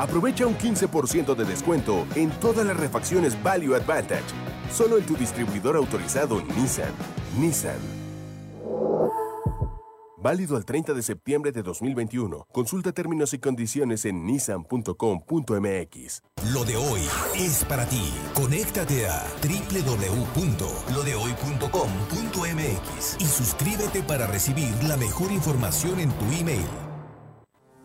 Aprovecha un 15% de descuento en todas las refacciones Value Advantage Solo en tu distribuidor autorizado Nissan. Nissan. Válido al 30 de septiembre de 2021. Consulta términos y condiciones en nissan.com.mx. Lo de hoy es para ti. Conéctate a www.lodehoy.com.mx y suscríbete para recibir la mejor información en tu email.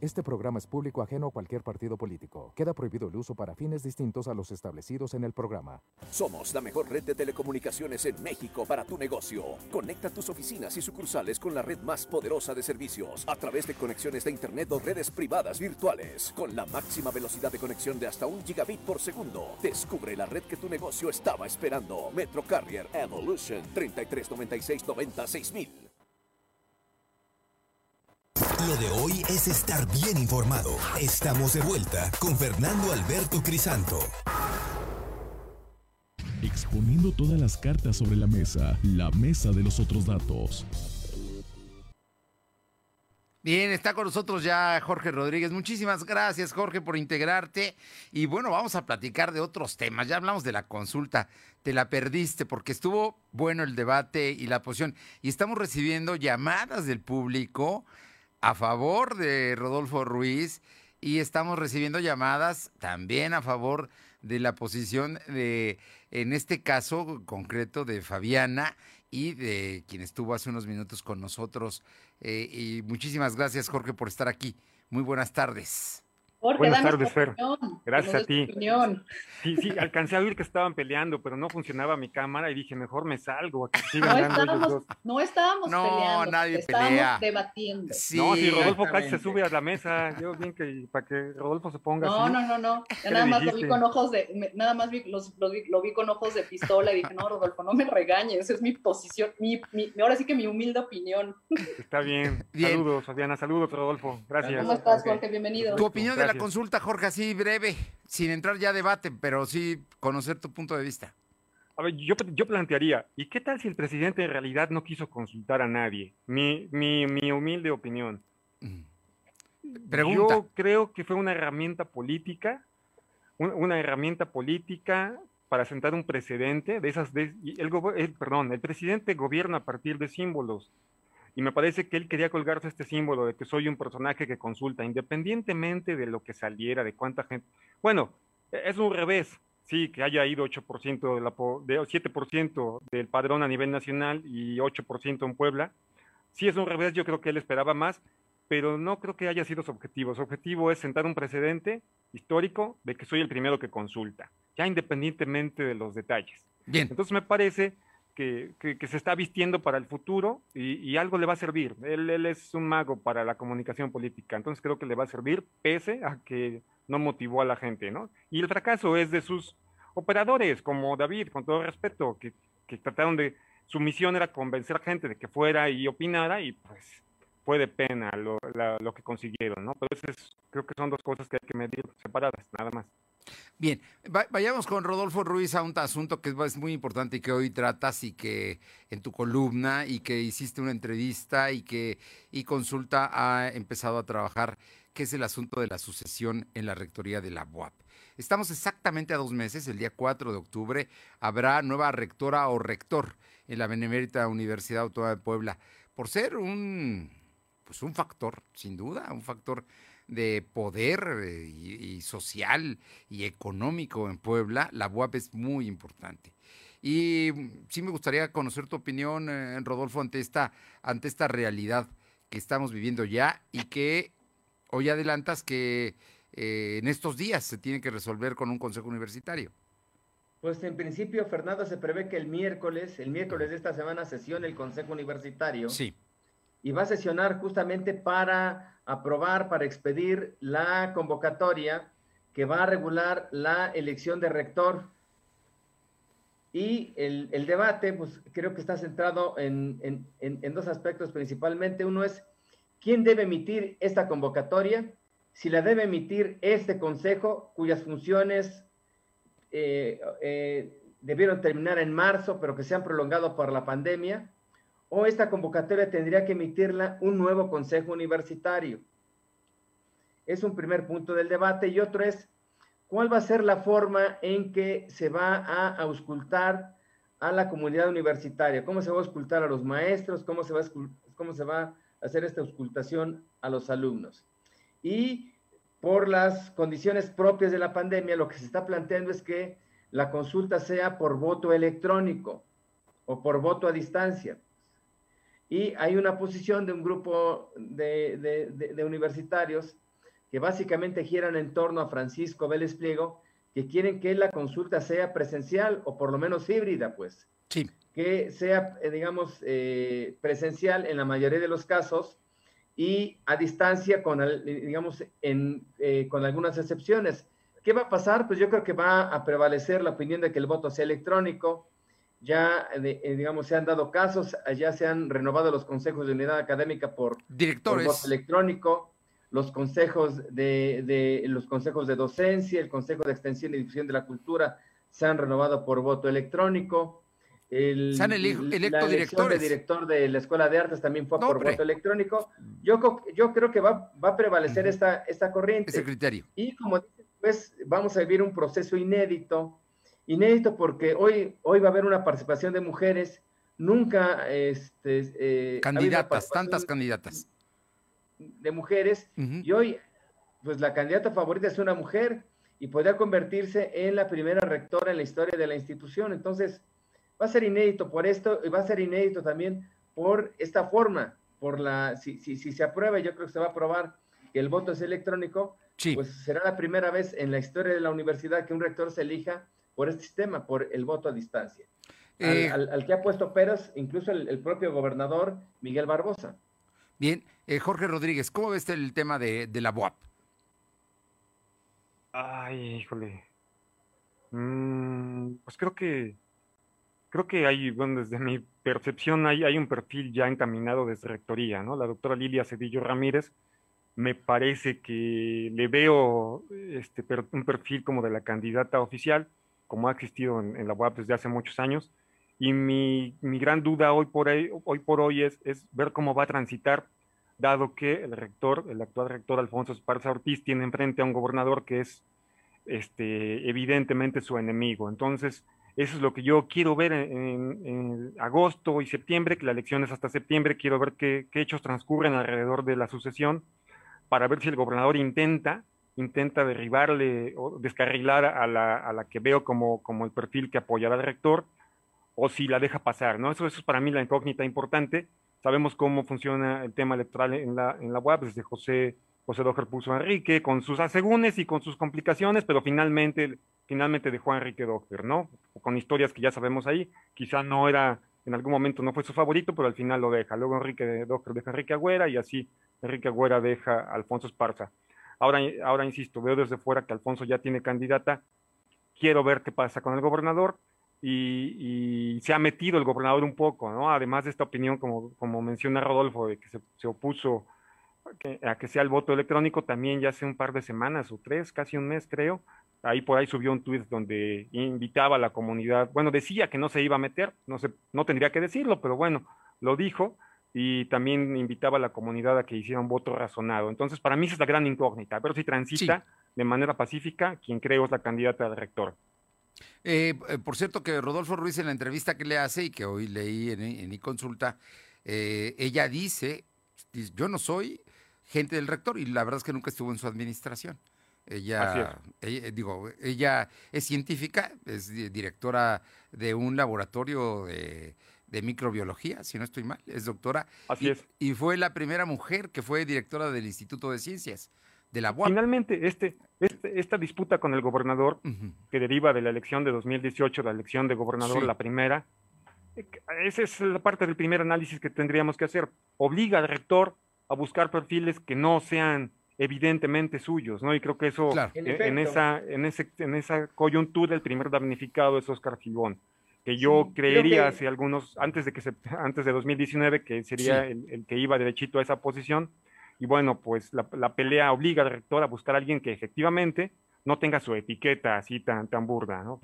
Este programa es público ajeno a cualquier partido político. Queda prohibido el uso para fines distintos a los establecidos en el programa. Somos la mejor red de telecomunicaciones en México para tu negocio. Conecta tus oficinas y sucursales con la red más poderosa de servicios a través de conexiones de Internet o redes privadas virtuales. Con la máxima velocidad de conexión de hasta un gigabit por segundo. Descubre la red que tu negocio estaba esperando. Metro Carrier Evolution 3396 lo de hoy es estar bien informado. Estamos de vuelta con Fernando Alberto Crisanto. Exponiendo todas las cartas sobre la mesa, la mesa de los otros datos. Bien, está con nosotros ya Jorge Rodríguez. Muchísimas gracias, Jorge, por integrarte. Y bueno, vamos a platicar de otros temas. Ya hablamos de la consulta. Te la perdiste porque estuvo bueno el debate y la posición. Y estamos recibiendo llamadas del público a favor de Rodolfo Ruiz y estamos recibiendo llamadas también a favor de la posición de, en este caso concreto, de Fabiana y de quien estuvo hace unos minutos con nosotros. Eh, y muchísimas gracias, Jorge, por estar aquí. Muy buenas tardes. Buenas tardes, Fer. Gracias a ti. Sí, sí, alcancé a oír que estaban peleando, pero no funcionaba mi cámara y dije, mejor me salgo. No, estábamos, no estábamos no, peleando, nadie estábamos pelea. debatiendo. no, si Rodolfo casi se sube a la mesa, yo bien que para que Rodolfo se ponga no, así. No, no, no, nada más lo vi con ojos de, nada más vi, los, lo vi con ojos de pistola y dije, no, Rodolfo, no me regañes, es mi posición, mi, mi, ahora sí que mi humilde opinión. Está bien. Saludos, Fabiana, saludos, Rodolfo. Gracias. ¿Cómo estás, Jorge? Bienvenido. Tu opinión de la consulta, Jorge, así breve, sin entrar ya a debate, pero sí conocer tu punto de vista. A ver, yo, yo plantearía, ¿y qué tal si el presidente en realidad no quiso consultar a nadie? Mi, mi, mi humilde opinión. Pregunta. Yo creo que fue una herramienta política, una herramienta política para sentar un precedente de esas, de, el, el, perdón, el presidente gobierna a partir de símbolos, y me parece que él quería colgarse este símbolo de que soy un personaje que consulta, independientemente de lo que saliera, de cuánta gente. Bueno, es un revés, sí, que haya ido 8% de la, de 7% del padrón a nivel nacional y 8% en Puebla. Sí, es un revés, yo creo que él esperaba más, pero no creo que haya sido su objetivo. Su objetivo es sentar un precedente histórico de que soy el primero que consulta, ya independientemente de los detalles. Bien. Entonces me parece que, se está vistiendo para el futuro y, algo le va a servir. Él, él, es un mago para la comunicación política, entonces creo que le va a servir, pese a que no motivó a la gente, ¿no? Y el fracaso es de sus operadores, como David, con todo respeto, que, que trataron de, su misión era convencer a gente de que fuera y opinara y pues fue de pena lo, lo que consiguieron, ¿no? Entonces creo que son dos cosas que hay que medir separadas, nada más. Bien, vayamos con Rodolfo Ruiz a un asunto que es muy importante y que hoy tratas y que en tu columna y que hiciste una entrevista y que y consulta ha empezado a trabajar, que es el asunto de la sucesión en la rectoría de la UAP. Estamos exactamente a dos meses, el día 4 de octubre habrá nueva rectora o rector en la Benemérita Universidad Autónoma de Puebla, por ser un, pues un factor, sin duda, un factor de poder eh, y, social y económico en Puebla, la UAP es muy importante. Y mm, sí me gustaría conocer tu opinión, eh, Rodolfo, ante esta, ante esta realidad que estamos viviendo ya y que hoy adelantas que eh, en estos días se tiene que resolver con un consejo universitario. Pues en principio, Fernando, se prevé que el miércoles, el miércoles de esta semana, sesione el consejo universitario. Sí. Y va a sesionar justamente para aprobar para expedir la convocatoria que va a regular la elección de rector. Y el, debate, pues creo que está centrado en, dos aspectos principalmente. Uno es quién debe emitir esta convocatoria, si la debe emitir este consejo, cuyas funciones eh, eh, debieron terminar en marzo, pero que se han prolongado por la pandemia, o esta convocatoria tendría que emitirla un nuevo consejo universitario. Es un primer punto del debate. Y otro es, ¿cuál va a ser la forma en que se va a auscultar a la comunidad universitaria? ¿Cómo se va a auscultar a los maestros? ¿Cómo se va a, hacer esta auscultación a los alumnos? Y por las condiciones propias de la pandemia, lo que se está planteando es que la consulta sea por voto electrónico o por voto a distancia. Y hay una posición de un grupo de, universitarios que básicamente giran en torno a Francisco Vélez Pliego, que quieren que la consulta sea presencial o por lo menos híbrida, pues. Sí. Que sea, eh, digamos, eh, presencial en la mayoría de los casos y a distancia con, digamos, en, eh, con algunas excepciones. ¿Qué va a pasar? Pues yo creo que va a prevalecer la opinión de que el voto sea electrónico, ya, eh, digamos, se han dado casos, ya se han renovado los consejos de unidad académica por, Directores. voto electrónico, los consejos de, de, los consejos de docencia, el consejo de extensión y difusión de la cultura se han renovado por voto electrónico. El, se han electo directores. de director de la Escuela de Artes también fue por voto electrónico. Yo, yo creo que va, va a prevalecer esta, esta corriente. Ese criterio. Y como dices, pues vamos a vivir un proceso inédito inédito porque hoy, hoy va a haber una participación de mujeres, nunca... Este, eh, candidatas, tantas candidatas. De mujeres, y hoy, pues la candidata favorita es una mujer y podría convertirse en la primera rectora en la historia de la institución. Entonces, va a ser inédito por esto y va a ser inédito también por esta forma, por la, si, si, si se aprueba, yo creo que se va a aprobar que el voto es electrónico, pues será la primera vez en la historia de la universidad que un rector se elija por este sistema, por el voto a distancia. al, eh, que ha puesto peras incluso el, propio gobernador Miguel Barbosa. Bien, eh, Jorge Rodríguez, ¿cómo ves el tema de, la BOAP? Ay, híjole. Mm, pues creo que creo que hay, bueno, desde mi percepción hay, hay un perfil ya encaminado desde rectoría, ¿no? La doctora Lilia Cedillo Ramírez me parece que le veo este, un perfil como de la candidata oficial como ha existido en, la UAP desde hace muchos años. Y mi, mi gran duda hoy por hoy, hoy, por hoy es, es, ver cómo va a transitar, dado que el rector, el actual rector Alfonso Esparza Ortiz, tiene enfrente a un gobernador que es este, evidentemente su enemigo. Entonces, eso es lo que yo quiero ver en, en, agosto y septiembre, que la elección es hasta septiembre. Quiero ver qué, qué hechos transcurren alrededor de la sucesión para ver si el gobernador intenta intenta derribarle o descarrilar a la, a la que veo como, como el perfil que apoyará al rector, o si la deja pasar, ¿no? Eso, eso es para mí la incógnita importante. Sabemos cómo funciona el tema electoral en la, en la web, desde José, José Dojer puso Enrique, con sus asegúnes y con sus complicaciones, pero finalmente, finalmente dejó a Enrique Dojer, ¿no? Con historias que ya sabemos ahí, quizá no era, en algún momento no fue su favorito, pero al final lo deja. Luego Enrique Dojer deja a Enrique Agüera y así Enrique Agüera deja a Alfonso Esparza Ahora, ahora insisto, veo desde fuera que Alfonso ya tiene candidata. Quiero ver qué pasa con el gobernador y, se ha metido el gobernador un poco, ¿no? Además de esta opinión, como, como menciona Rodolfo, de que se, opuso a que, sea el voto electrónico, también ya hace un par de semanas o tres, casi un mes creo, ahí por ahí subió un tuit donde invitaba a la comunidad, bueno, decía que no se iba a meter, no, se, no tendría que decirlo, pero bueno, lo dijo, y también invitaba a la comunidad a que hiciera un voto razonado. Entonces, para mí esa es la gran incógnita, pero si transita de manera pacífica, quien creo es la candidata de rector. Eh, eh, por cierto, que Rodolfo Ruiz en la entrevista que le hace y que hoy leí en, en mi consulta, eh, ella dice, yo no soy gente del rector y la verdad es que nunca estuvo en su administración. Ella, digo, ella es científica, es directora de un laboratorio de, microbiología, si no estoy mal, es doctora. Así y, es. Y fue la primera mujer que fue directora del Instituto de Ciencias de la UAP. Finalmente, este, este, esta disputa con el gobernador, que deriva de la elección de 2018, la elección de gobernador, la primera, eh, esa es la parte del primer análisis que tendríamos que hacer. Obliga al rector a buscar perfiles que no sean evidentemente suyos, ¿no? Y creo que eso, eh, en, esa, en, ese, en esa coyuntura, el primer damnificado es Oscar Fibón, que yo creería hace algunos, antes de que se, antes de 2019, que sería el, que iba derechito a esa posición, y bueno, pues la, pelea obliga al rector a buscar a alguien que efectivamente no tenga su etiqueta así tan, tan burda, ¿no?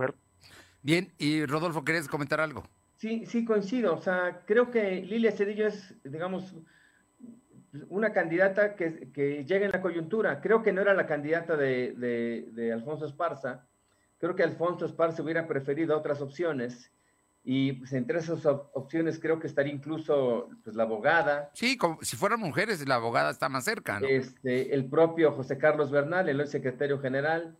Bien, y Rodolfo, ¿querés comentar algo? Sí, sí, coincido. O sea, creo que Lilia Cedillo es, digamos, una candidata que, que, llega en la coyuntura. Creo que no era la candidata de, Alfonso Esparza. Creo que Alfonso Esparza hubiera preferido otras opciones. Y pues, entre esas opciones creo que estaría incluso pues, la abogada. Sí, como, si fueran mujeres, la abogada está más cerca, ¿no? Este, el propio José Carlos Bernal, el hoy secretario general.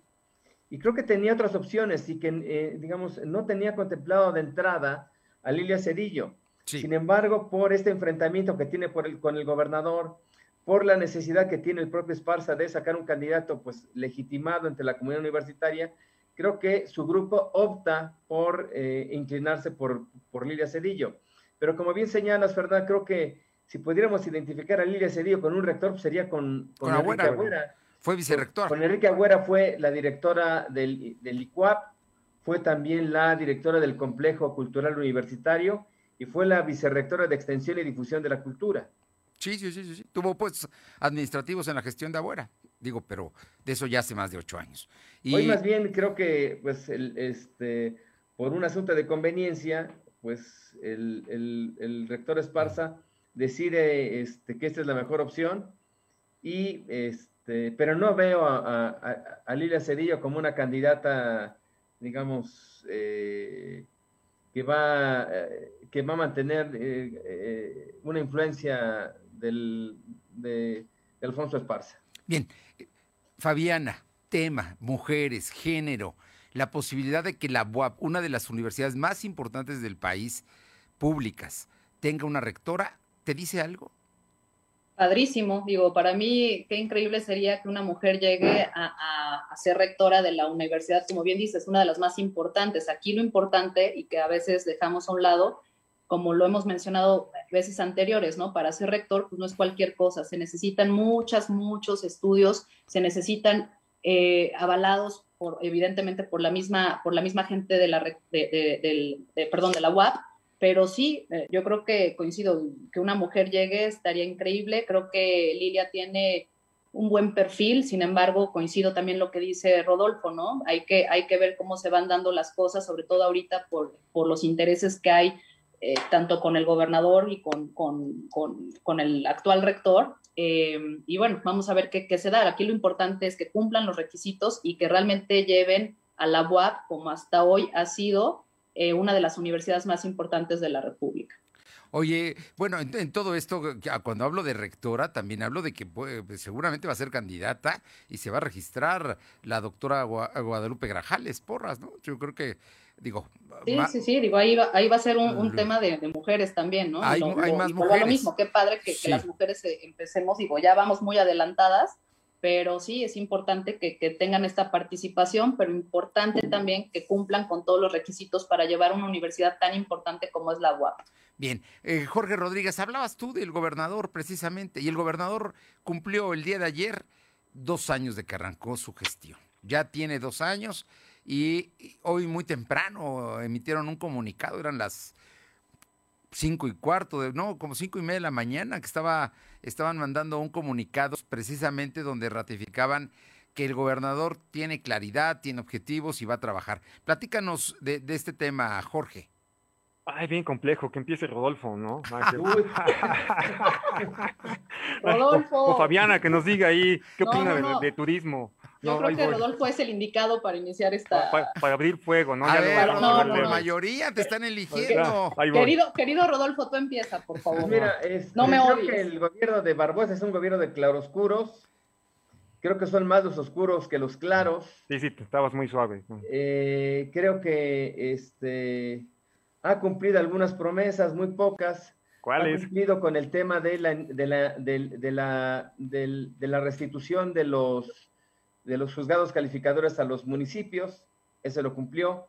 Y creo que tenía otras opciones y que, eh, digamos, no tenía contemplado de entrada a Lilia Cedillo. Sin embargo, por este enfrentamiento que tiene por el, con el gobernador, por la necesidad que tiene el propio Esparza de sacar un candidato pues legitimado entre la comunidad universitaria, creo que su grupo opta por eh, inclinarse por, por Lilia Cedillo. Pero como bien señalas, Fernanda, creo que si pudiéramos identificar a Lilia Cedillo con un rector, pues, sería con, con, Enrique Agüera. Fue vicerrector. Con, Enrique Agüera fue la directora del, del ICUAP, fue también la directora del Complejo Cultural Universitario y fue la vicerrectora de Extensión y Difusión de la Cultura. Sí, sí, sí, sí. Tuvo puestos administrativos en la gestión de Agüera. Digo, pero de eso ya hace más de ocho años. Y... Hoy más bien creo que, pues, el, este, por un asunto de conveniencia, pues el, rector Esparza decide este, que esta es la mejor opción, y, este, pero no veo a, a, Lilia Cedillo como una candidata, digamos, eh, que va, eh, que va a mantener eh, eh, una influencia del, de, Alfonso Esparza. Bien, Fabiana, tema, mujeres, género, la posibilidad de que la UAP, una de las universidades más importantes del país, públicas, tenga una rectora, ¿te dice algo? Padrísimo, digo, para mí qué increíble sería que una mujer llegue a, ser rectora de la universidad, como bien dices, una de las más importantes. Aquí lo importante y que a veces dejamos a un lado, como lo hemos mencionado veces anteriores, ¿no? Para ser rector, pues no es cualquier cosa, se necesitan muchas, muchos estudios, se necesitan eh, avalados por, evidentemente, por la misma, por la misma gente de la, de, perdón, de la UAP, pero sí, eh, yo creo que coincido, que una mujer llegue estaría increíble. Creo que Lilia tiene un buen perfil, sin embargo, coincido también lo que dice Rodolfo, ¿no? Hay que, hay que ver cómo se van dando las cosas, sobre todo ahorita por, por los intereses que hay, eh, tanto con el gobernador y con, con, con, el actual rector. Eh, y bueno, vamos a ver qué, se da. Aquí lo importante es que cumplan los requisitos y que realmente lleven a la UAP, como hasta hoy ha sido, eh, una de las universidades más importantes de la República. Oye, bueno, en, todo esto, cuando hablo de rectora, también hablo de que pues, seguramente va a ser candidata y se va a registrar la doctora Guadalupe Grajales Porras, ¿no? Yo creo que, digo... Sí, sí, sí, digo, ahí va, ahí va a ser un, tema de, mujeres también, ¿no? Hay, más mujeres. Lo mismo, qué padre que, que las mujeres eh, empecemos, digo, ya vamos muy adelantadas, pero sí es importante que, tengan esta participación, pero importante también que cumplan con todos los requisitos para llevar una universidad tan importante como es la UAP. Bien, eh, Jorge Rodríguez, hablabas tú del gobernador precisamente, y el gobernador cumplió el día de ayer dos años de que arrancó su gestión. Ya tiene dos años y hoy muy temprano emitieron un comunicado, eran las cinco y cuarto, de, no, como cinco y media de la mañana, que estaba, estaban mandando un comunicado precisamente donde ratificaban que el gobernador tiene claridad, tiene objetivos y va a trabajar. Platícanos de, de este tema, Jorge. Ay, bien complejo, que empiece Rodolfo, ¿no? Rodolfo. O, Fabiana, que nos diga ahí qué opina De, turismo. Yo creo que Rodolfo es el indicado para iniciar esta... Para, abrir fuego, ¿no? A ver, no, por mayoría te están eligiendo. Querido, querido Rodolfo, tú empieza, por favor. Mira, no me creo que el gobierno de Barbosa es un gobierno de claroscuros. Creo que son más los oscuros que los claros. Sí, sí, estabas muy suave. Eh, creo que este ha cumplido algunas promesas, muy pocas. ¿Cuáles? Ha cumplido con el tema de la, de la, de, la, de la restitución de los, de los juzgados calificadores a los municipios, eso lo cumplió.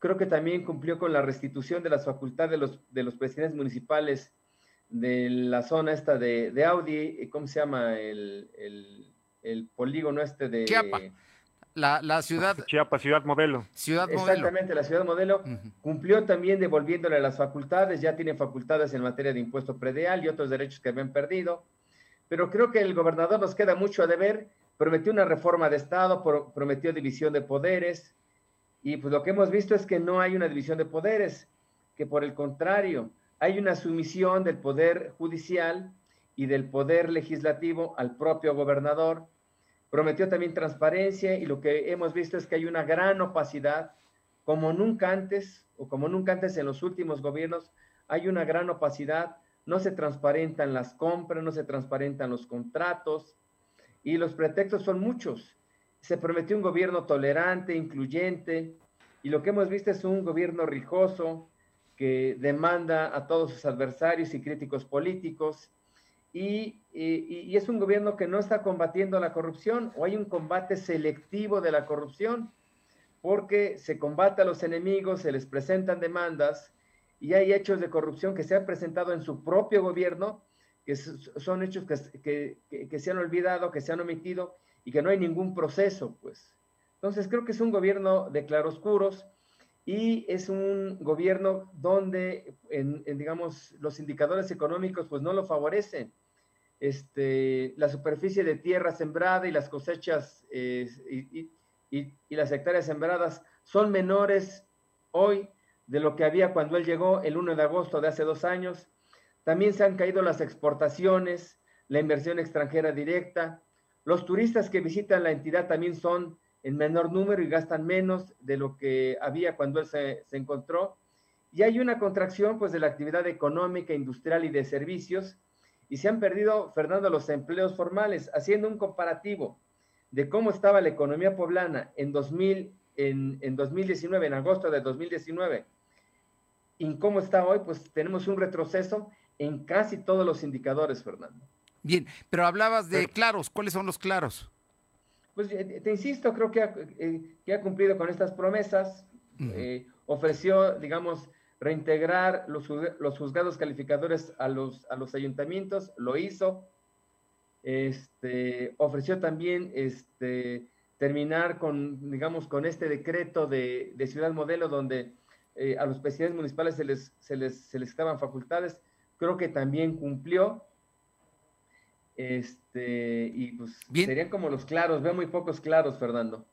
Creo que también cumplió con la restitución de las facultades de los, de los presidentes municipales de la zona esta de, de Audi, ¿cómo se llama? El, el, polígono este de... Chiapa. La, ciudad. Chiapas, ciudad modelo. Ciudad Exactamente, la ciudad modelo cumplió también devolviéndole las facultades, ya tiene facultades en materia de impuesto predial y otros derechos que habían perdido. Pero creo que el gobernador nos queda mucho a deber. Prometió una reforma de Estado, prometió división de poderes. Y pues lo que hemos visto es que no hay una división de poderes, que por el contrario, hay una sumisión del poder judicial y del poder legislativo al propio gobernador Prometió también transparencia y lo que hemos visto es que hay una gran opacidad, como nunca antes o como nunca antes en los últimos gobiernos, hay una gran opacidad, no se transparentan las compras, no se transparentan los contratos y los pretextos son muchos. Se prometió un gobierno tolerante, incluyente y lo que hemos visto es un gobierno rijoso que demanda a todos sus adversarios y críticos políticos y, es un gobierno que no está combatiendo la corrupción o hay un combate selectivo de la corrupción porque se combate a los enemigos, se les presentan demandas y hay hechos de corrupción que se han presentado en su propio gobierno, que son hechos que, que, se han olvidado, que se han omitido y que no hay ningún proceso, pues. Entonces creo que es un gobierno de claroscuros y es un gobierno donde, en, digamos, los indicadores económicos pues no lo favorecen este, la superficie de tierra sembrada y las cosechas eh, y, las hectáreas sembradas son menores hoy de lo que había cuando él llegó el 1 de agosto de hace dos años. También se han caído las exportaciones, la inversión extranjera directa. Los turistas que visitan la entidad también son en menor número y gastan menos de lo que había cuando él se, se encontró. Y hay una contracción pues, de la actividad económica, industrial y de servicios y se han perdido, Fernando, los empleos formales, haciendo un comparativo de cómo estaba la economía poblana en, 2000, en, en 2019, en agosto de 2019, y cómo está hoy, pues tenemos un retroceso en casi todos los indicadores, Fernando. Bien, pero hablabas de claros, ¿cuáles son los claros? Pues eh, te insisto, creo que ha, eh, que ha cumplido con estas promesas, eh, ofreció, digamos, reintegrar los, los juzgados calificadores a los, a los ayuntamientos, lo hizo. Este, ofreció también este, terminar con, digamos, con este decreto de, de ciudad modelo donde eh, a los presidentes municipales se les, se les, se les estaban facultades. Creo que también cumplió. Este, y pues serían como los claros, veo muy pocos claros, Fernando.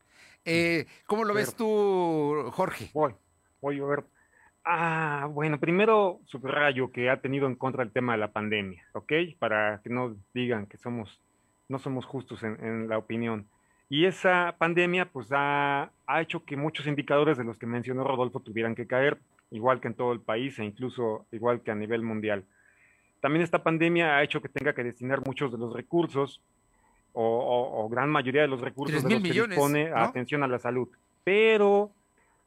Eh, ¿Cómo lo ves tú, Jorge? Voy, voy a ver Ah, bueno, primero subrayo que ha tenido en contra el tema de la pandemia, ¿ok? Para que no digan que somos, no somos justos en, la opinión. Y esa pandemia, pues, ha, ha, hecho que muchos indicadores de los que mencionó Rodolfo tuvieran que caer, igual que en todo el país e incluso igual que a nivel mundial. También esta pandemia ha hecho que tenga que destinar muchos de los recursos o, gran mayoría de los recursos de los que dispone a atención a la salud. Pero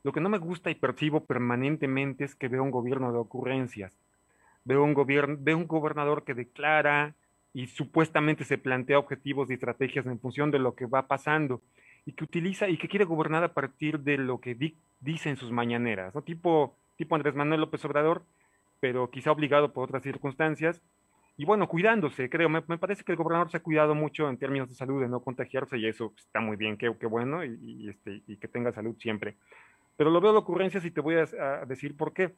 lo que no me gusta y percibo permanentemente es que veo un gobierno de ocurrencias. Veo un, gobierno, veo un gobernador que declara y supuestamente se plantea objetivos y estrategias en función de lo que va pasando y que utiliza y que quiere gobernar a partir de lo que dice en sus mañaneras, ¿no? tipo, tipo Andrés Manuel López Obrador, pero quizá obligado por otras circunstancias. y bueno, cuidándose, creo. Me, parece que el gobernador se ha cuidado mucho en términos de salud, de no contagiarse, y eso está muy bien, qué, qué bueno, y, este, y que tenga salud siempre. Pero lo veo de ocurrencias y te voy a, decir por qué.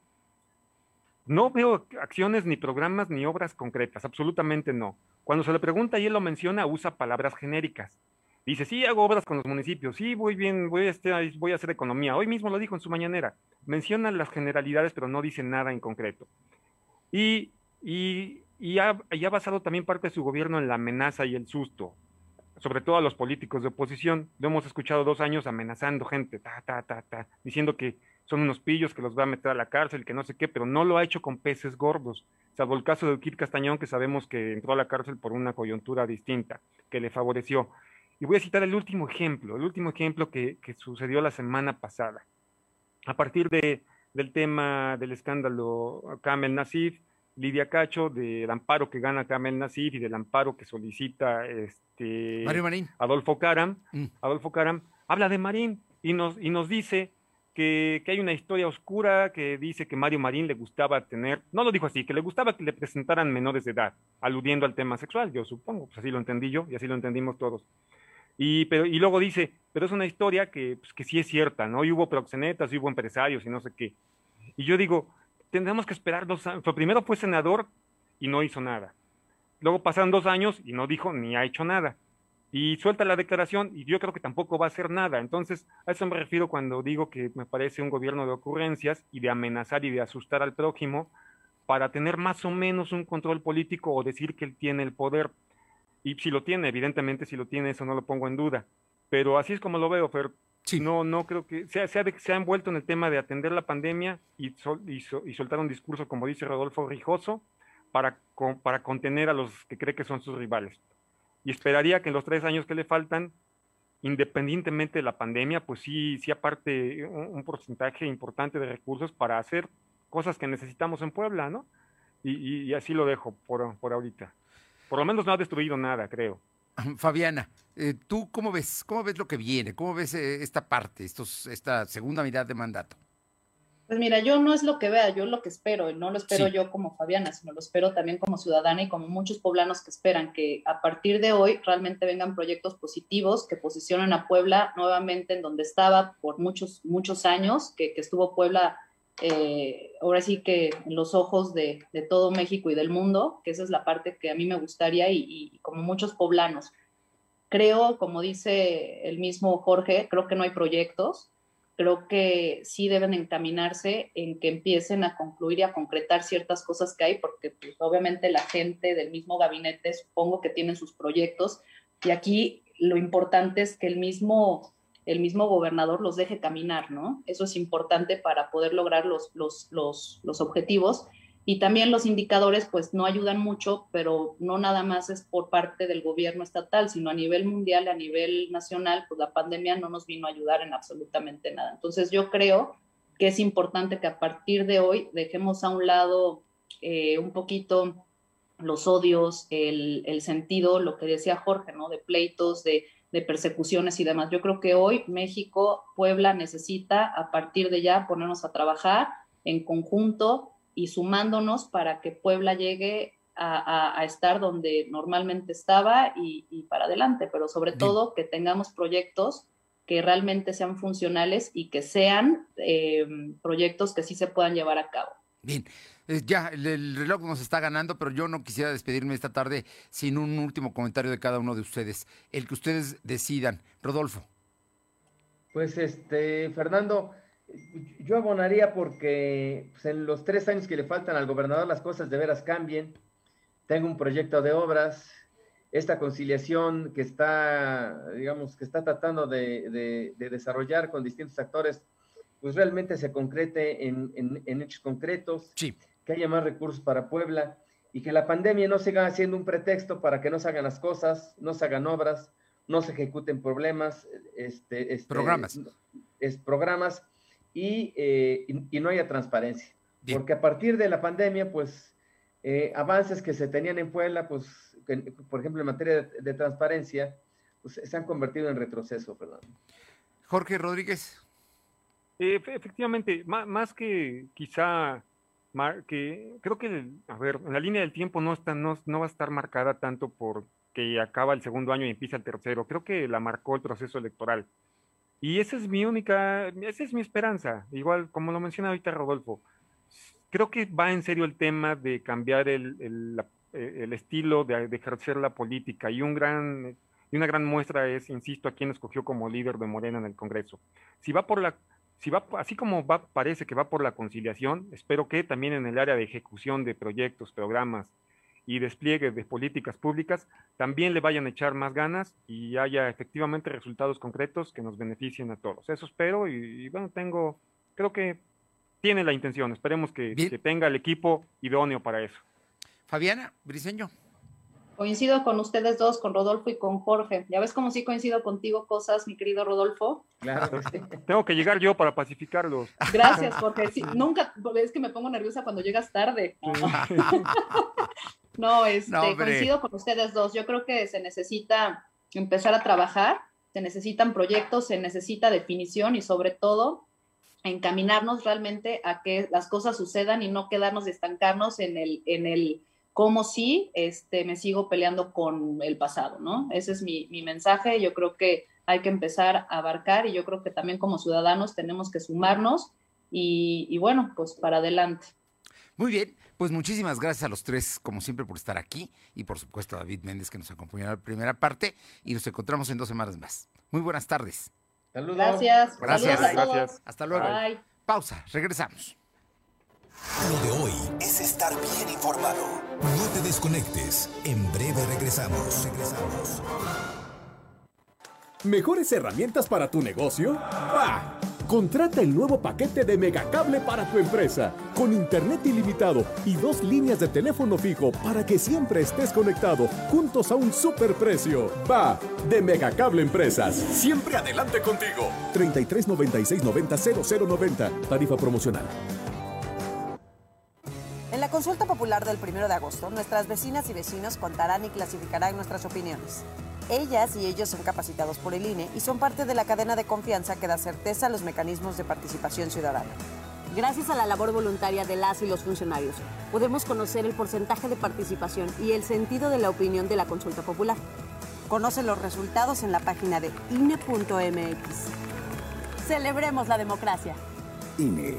No veo acciones, ni programas, ni obras concretas, absolutamente no. Cuando se le pregunta y él lo menciona, usa palabras genéricas. Dice, sí, hago obras con los municipios, sí, voy bien, voy a, este, voy a hacer economía. Hoy mismo lo dijo en su mañanera. Menciona las generalidades, pero no dice nada en concreto. Y, y, y, ha, basado también parte de su gobierno en la amenaza y el susto, sobre todo a los políticos de oposición. Lo hemos escuchado dos años amenazando gente, ta, ta, ta, ta, diciendo que son unos pillos, que los va a meter a la cárcel, que no sé qué, pero no lo ha hecho con peces gordos, salvo el caso de Kit Castañón, que sabemos que entró a la cárcel por una coyuntura distinta, que le favoreció. Y voy a citar el último ejemplo, el último ejemplo que, sucedió la semana pasada. A partir de, del tema del escándalo Kamel Nasif, Lidia Cacho, del amparo que gana Kamel Nasif y del amparo que solicita este Mario Marín. Adolfo Caram, mm. Adolfo Caram, habla de Marín y nos, y nos dice que, que, hay una historia oscura que dice que Mario Marín le gustaba tener, no lo dijo así, que le gustaba que le presentaran menores de edad, aludiendo al tema sexual, yo supongo, pues así lo entendí yo y así lo entendimos todos. Y, pero, y luego dice, pero es una historia que, pues, que sí es cierta, ¿no? Y hubo proxenetas, y hubo empresarios y no sé qué. Y yo digo, tendremos que esperar dos años. primero fue senador y no hizo nada. Luego pasaron dos años y no dijo ni ha hecho nada. Y suelta la declaración y yo creo que tampoco va a hacer nada. Entonces, a eso me refiero cuando digo que me parece un gobierno de ocurrencias y de amenazar y de asustar al prójimo para tener más o menos un control político o decir que él tiene el poder. Y si lo tiene, evidentemente si lo tiene, eso no lo pongo en duda. Pero así es como lo veo, Fer. No, no creo que se, se, ha, envuelto en el tema de atender la pandemia y, y, soltar un discurso, como dice Rodolfo Rijoso, para, contener a los que cree que son sus rivales. Y esperaría que en los tres años que le faltan, independientemente de la pandemia, pues sí, sí aparte un, porcentaje importante de recursos para hacer cosas que necesitamos en Puebla, ¿no? Y, y así lo dejo por, por ahorita. Por lo menos no ha destruido nada, creo. Fabiana, eh, ¿tú cómo ves? ¿Cómo ves lo que viene? ¿Cómo ves eh, esta parte, estos, esta segunda mitad de mandato? Pues mira, yo no es lo que vea, yo lo que espero, y no lo espero yo como Fabiana, sino lo espero también como ciudadana y como muchos poblanos que esperan que a partir de hoy realmente vengan proyectos positivos que posicionen a Puebla nuevamente en donde estaba por muchos, muchos años, que, que estuvo Puebla eh, ahora sí que en los ojos de, todo México y del mundo, que esa es la parte que a mí me gustaría y, como muchos poblanos. Creo, como dice el mismo Jorge, creo que no hay proyectos, creo que sí deben encaminarse en que empiecen a concluir y a concretar ciertas cosas que hay, porque pues, obviamente la gente del mismo gabinete supongo que tienen sus proyectos y aquí lo importante es que el mismo el mismo gobernador los deje caminar, ¿no? Eso es importante para poder lograr los, los, los, los objetivos. Y también los indicadores, pues no ayudan mucho, pero no nada más es por parte del gobierno estatal, sino a nivel mundial, a nivel nacional, pues la pandemia no nos vino a ayudar en absolutamente nada. Entonces yo creo que es importante que a partir de hoy dejemos a un lado eh, un poquito los odios, el, el, sentido, lo que decía Jorge, ¿no? De pleitos, de de persecuciones y demás. Yo creo que hoy México, Puebla necesita a partir de ya ponernos a trabajar en conjunto y sumándonos para que Puebla llegue a, estar donde normalmente estaba y, para adelante, pero sobre todo que tengamos proyectos que realmente sean funcionales y que sean eh, proyectos que sí se puedan llevar a cabo. Bien, eh, ya, el, reloj nos está ganando, pero yo no quisiera despedirme esta tarde sin un último comentario de cada uno de ustedes. El que ustedes decidan. Rodolfo. Pues este, Fernando, yo abonaría porque pues, en los tres años que le faltan al gobernador las cosas de veras cambien. Tengo un proyecto de obras, esta conciliación que está, digamos, que está tratando de, desarrollar con distintos actores, pues realmente se concrete en, en hechos concretos. Sí que haya más recursos para Puebla y que la pandemia no siga siendo un pretexto para que no se hagan las cosas, no se hagan obras, no se ejecuten problemas, este, este programas. Es, programas eh, y, y, no haya transparencia. Porque a partir de la pandemia, pues, eh, avances que se tenían en Puebla, pues, por ejemplo, en materia de, transparencia, pues se han convertido en retroceso, perdón. Jorge Rodríguez. Eh, efectivamente, más que quizá que creo que, a ver, la línea del tiempo no, está, no, no va a estar marcada tanto por que acaba el segundo año y empieza el tercero. Creo que la marcó el proceso electoral. Y esa es mi única, esa es mi esperanza. Igual, como lo menciona ahorita Rodolfo, creo que va en serio el tema de cambiar el, el, el estilo de, de, ejercer la política. Y, un gran, y una gran muestra es, insisto, a quién escogió como líder de Morena en el Congreso. Si va por la si va, así como va, parece que va por la conciliación, espero que también en el área de ejecución de proyectos, programas y despliegue de políticas públicas, también le vayan a echar más ganas y haya efectivamente resultados concretos que nos beneficien a todos. Eso espero y, bueno, tengo, creo que tiene la intención, esperemos que, que tenga el equipo idóneo para eso. Fabiana, Briseño. Coincido con ustedes dos, con Rodolfo y con Jorge. Ya ves cómo sí coincido contigo cosas, mi querido Rodolfo. Claro. Tengo que llegar yo para pacificarlos. Gracias, Jorge. Sí, nunca, es que me pongo nerviosa cuando llegas tarde. no, este, coincido con ustedes dos. Yo creo que se necesita empezar a trabajar, se necesitan proyectos, se necesita definición y sobre todo encaminarnos realmente a que las cosas sucedan y no quedarnos estancarnos en el, en el como si este, me sigo peleando con el pasado, ¿no? Ese es mi, mi, mensaje. Yo creo que hay que empezar a abarcar y yo creo que también como ciudadanos tenemos que sumarnos y, y bueno, pues para adelante. Muy bien, pues muchísimas gracias a los tres, como siempre, por estar aquí y por supuesto a David Méndez que nos acompañó en la primera parte y nos encontramos en dos semanas más. Muy buenas tardes. Saludos. Gracias. Gracias. Gracias. Hasta luego. Bye. Pausa, regresamos. Lo de hoy es estar bien informado. No te desconectes. En breve regresamos. Regresamos. ¿Mejores herramientas para tu negocio? ¡Bah! Contrata el nuevo paquete de Megacable para tu empresa, con internet ilimitado y dos líneas de teléfono fijo para que siempre estés conectado, juntos a un superprecio. Va de Megacable Empresas. Siempre adelante contigo. 33 96 90 0090. Tarifa promocional. En la consulta popular del 1 de agosto, nuestras vecinas y vecinos contarán y clasificarán nuestras opiniones. Ellas y ellos son capacitados por el INE y son parte de la cadena de confianza que da certeza a los mecanismos de participación ciudadana. Gracias a la labor voluntaria de las y los funcionarios, podemos conocer el porcentaje de participación y el sentido de la opinión de la consulta popular. Conoce los resultados en la página de INE.mx. Celebremos la democracia. INE.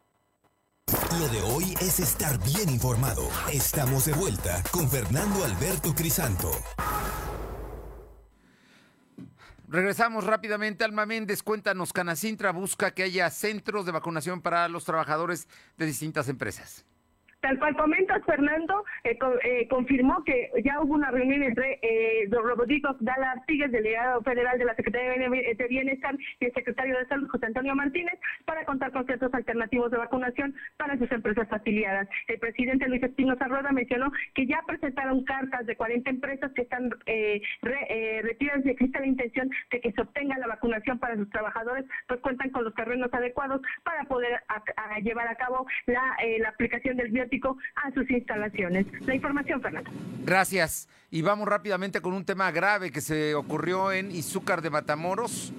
Lo de hoy es estar bien informado. Estamos de vuelta con Fernando Alberto Crisanto. Regresamos rápidamente. Alma Méndez, cuéntanos, Canacintra busca que haya centros de vacunación para los trabajadores de distintas empresas. Tal cual comentas, Fernando, eh, eh, confirmó que ya hubo una reunión entre eh, Rodrigo Dala Artigues, delegado federal de la Secretaría de Bienestar, y el secretario de Salud, José Antonio Martínez, para contar con centros alternativos de vacunación para sus empresas afiliadas. El presidente Luis Espinosa Rueda mencionó que ya presentaron cartas de 40 empresas que están eh, re, eh, retiradas y existe la intención de que se obtenga la vacunación para sus trabajadores, pues cuentan con los terrenos adecuados para poder llevar a cabo la, la aplicación del a sus instalaciones. La información, Fernando. Gracias. Y vamos rápidamente con un tema grave que se ocurrió en Izúcar de Matamoros.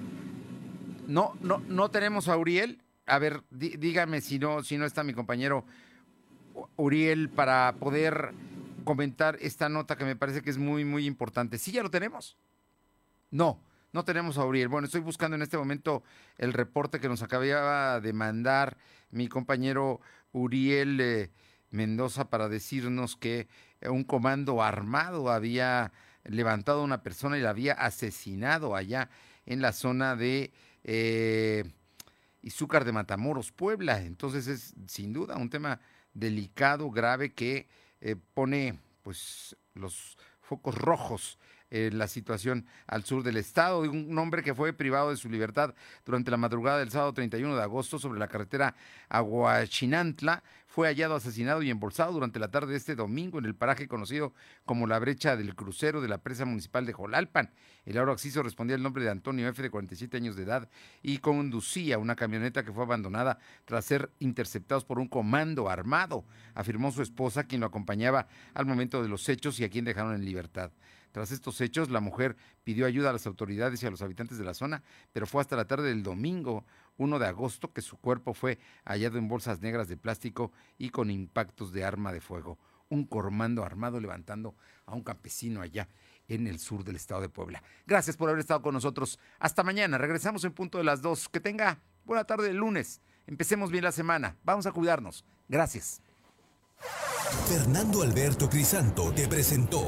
No, no, no tenemos a Uriel. A ver, di, dígame si no, si no está mi compañero Uriel para poder comentar esta nota que me parece que es muy, muy importante. ¿Sí ya lo tenemos? No, no tenemos a Uriel. Bueno, estoy buscando en este momento el reporte que nos acababa de mandar mi compañero Uriel eh, Mendoza para decirnos que un comando armado había levantado a una persona y la había asesinado allá en la zona de eh, Izúcar de Matamoros, Puebla. Entonces es sin duda un tema delicado, grave, que eh, pone pues los focos rojos eh, la situación al sur del estado un hombre que fue privado de su libertad durante la madrugada del sábado 31 de agosto sobre la carretera Aguachinantla. Fue hallado asesinado y embolsado durante la tarde de este domingo en el paraje conocido como la brecha del crucero de la presa municipal de Jolalpan. El acceso respondía al nombre de Antonio F., de 47 años de edad, y conducía una camioneta que fue abandonada tras ser interceptados por un comando armado, afirmó su esposa, quien lo acompañaba al momento de los hechos y a quien dejaron en libertad. Tras estos hechos, la mujer pidió ayuda a las autoridades y a los habitantes de la zona, pero fue hasta la tarde del domingo 1 de agosto que su cuerpo fue hallado en bolsas negras de plástico y con impactos de arma de fuego. Un comando armado levantando a un campesino allá en el sur del estado de Puebla. Gracias por haber estado con nosotros. Hasta mañana. Regresamos en punto de las dos. Que tenga buena tarde el lunes. Empecemos bien la semana. Vamos a cuidarnos. Gracias. Fernando Alberto Crisanto te presentó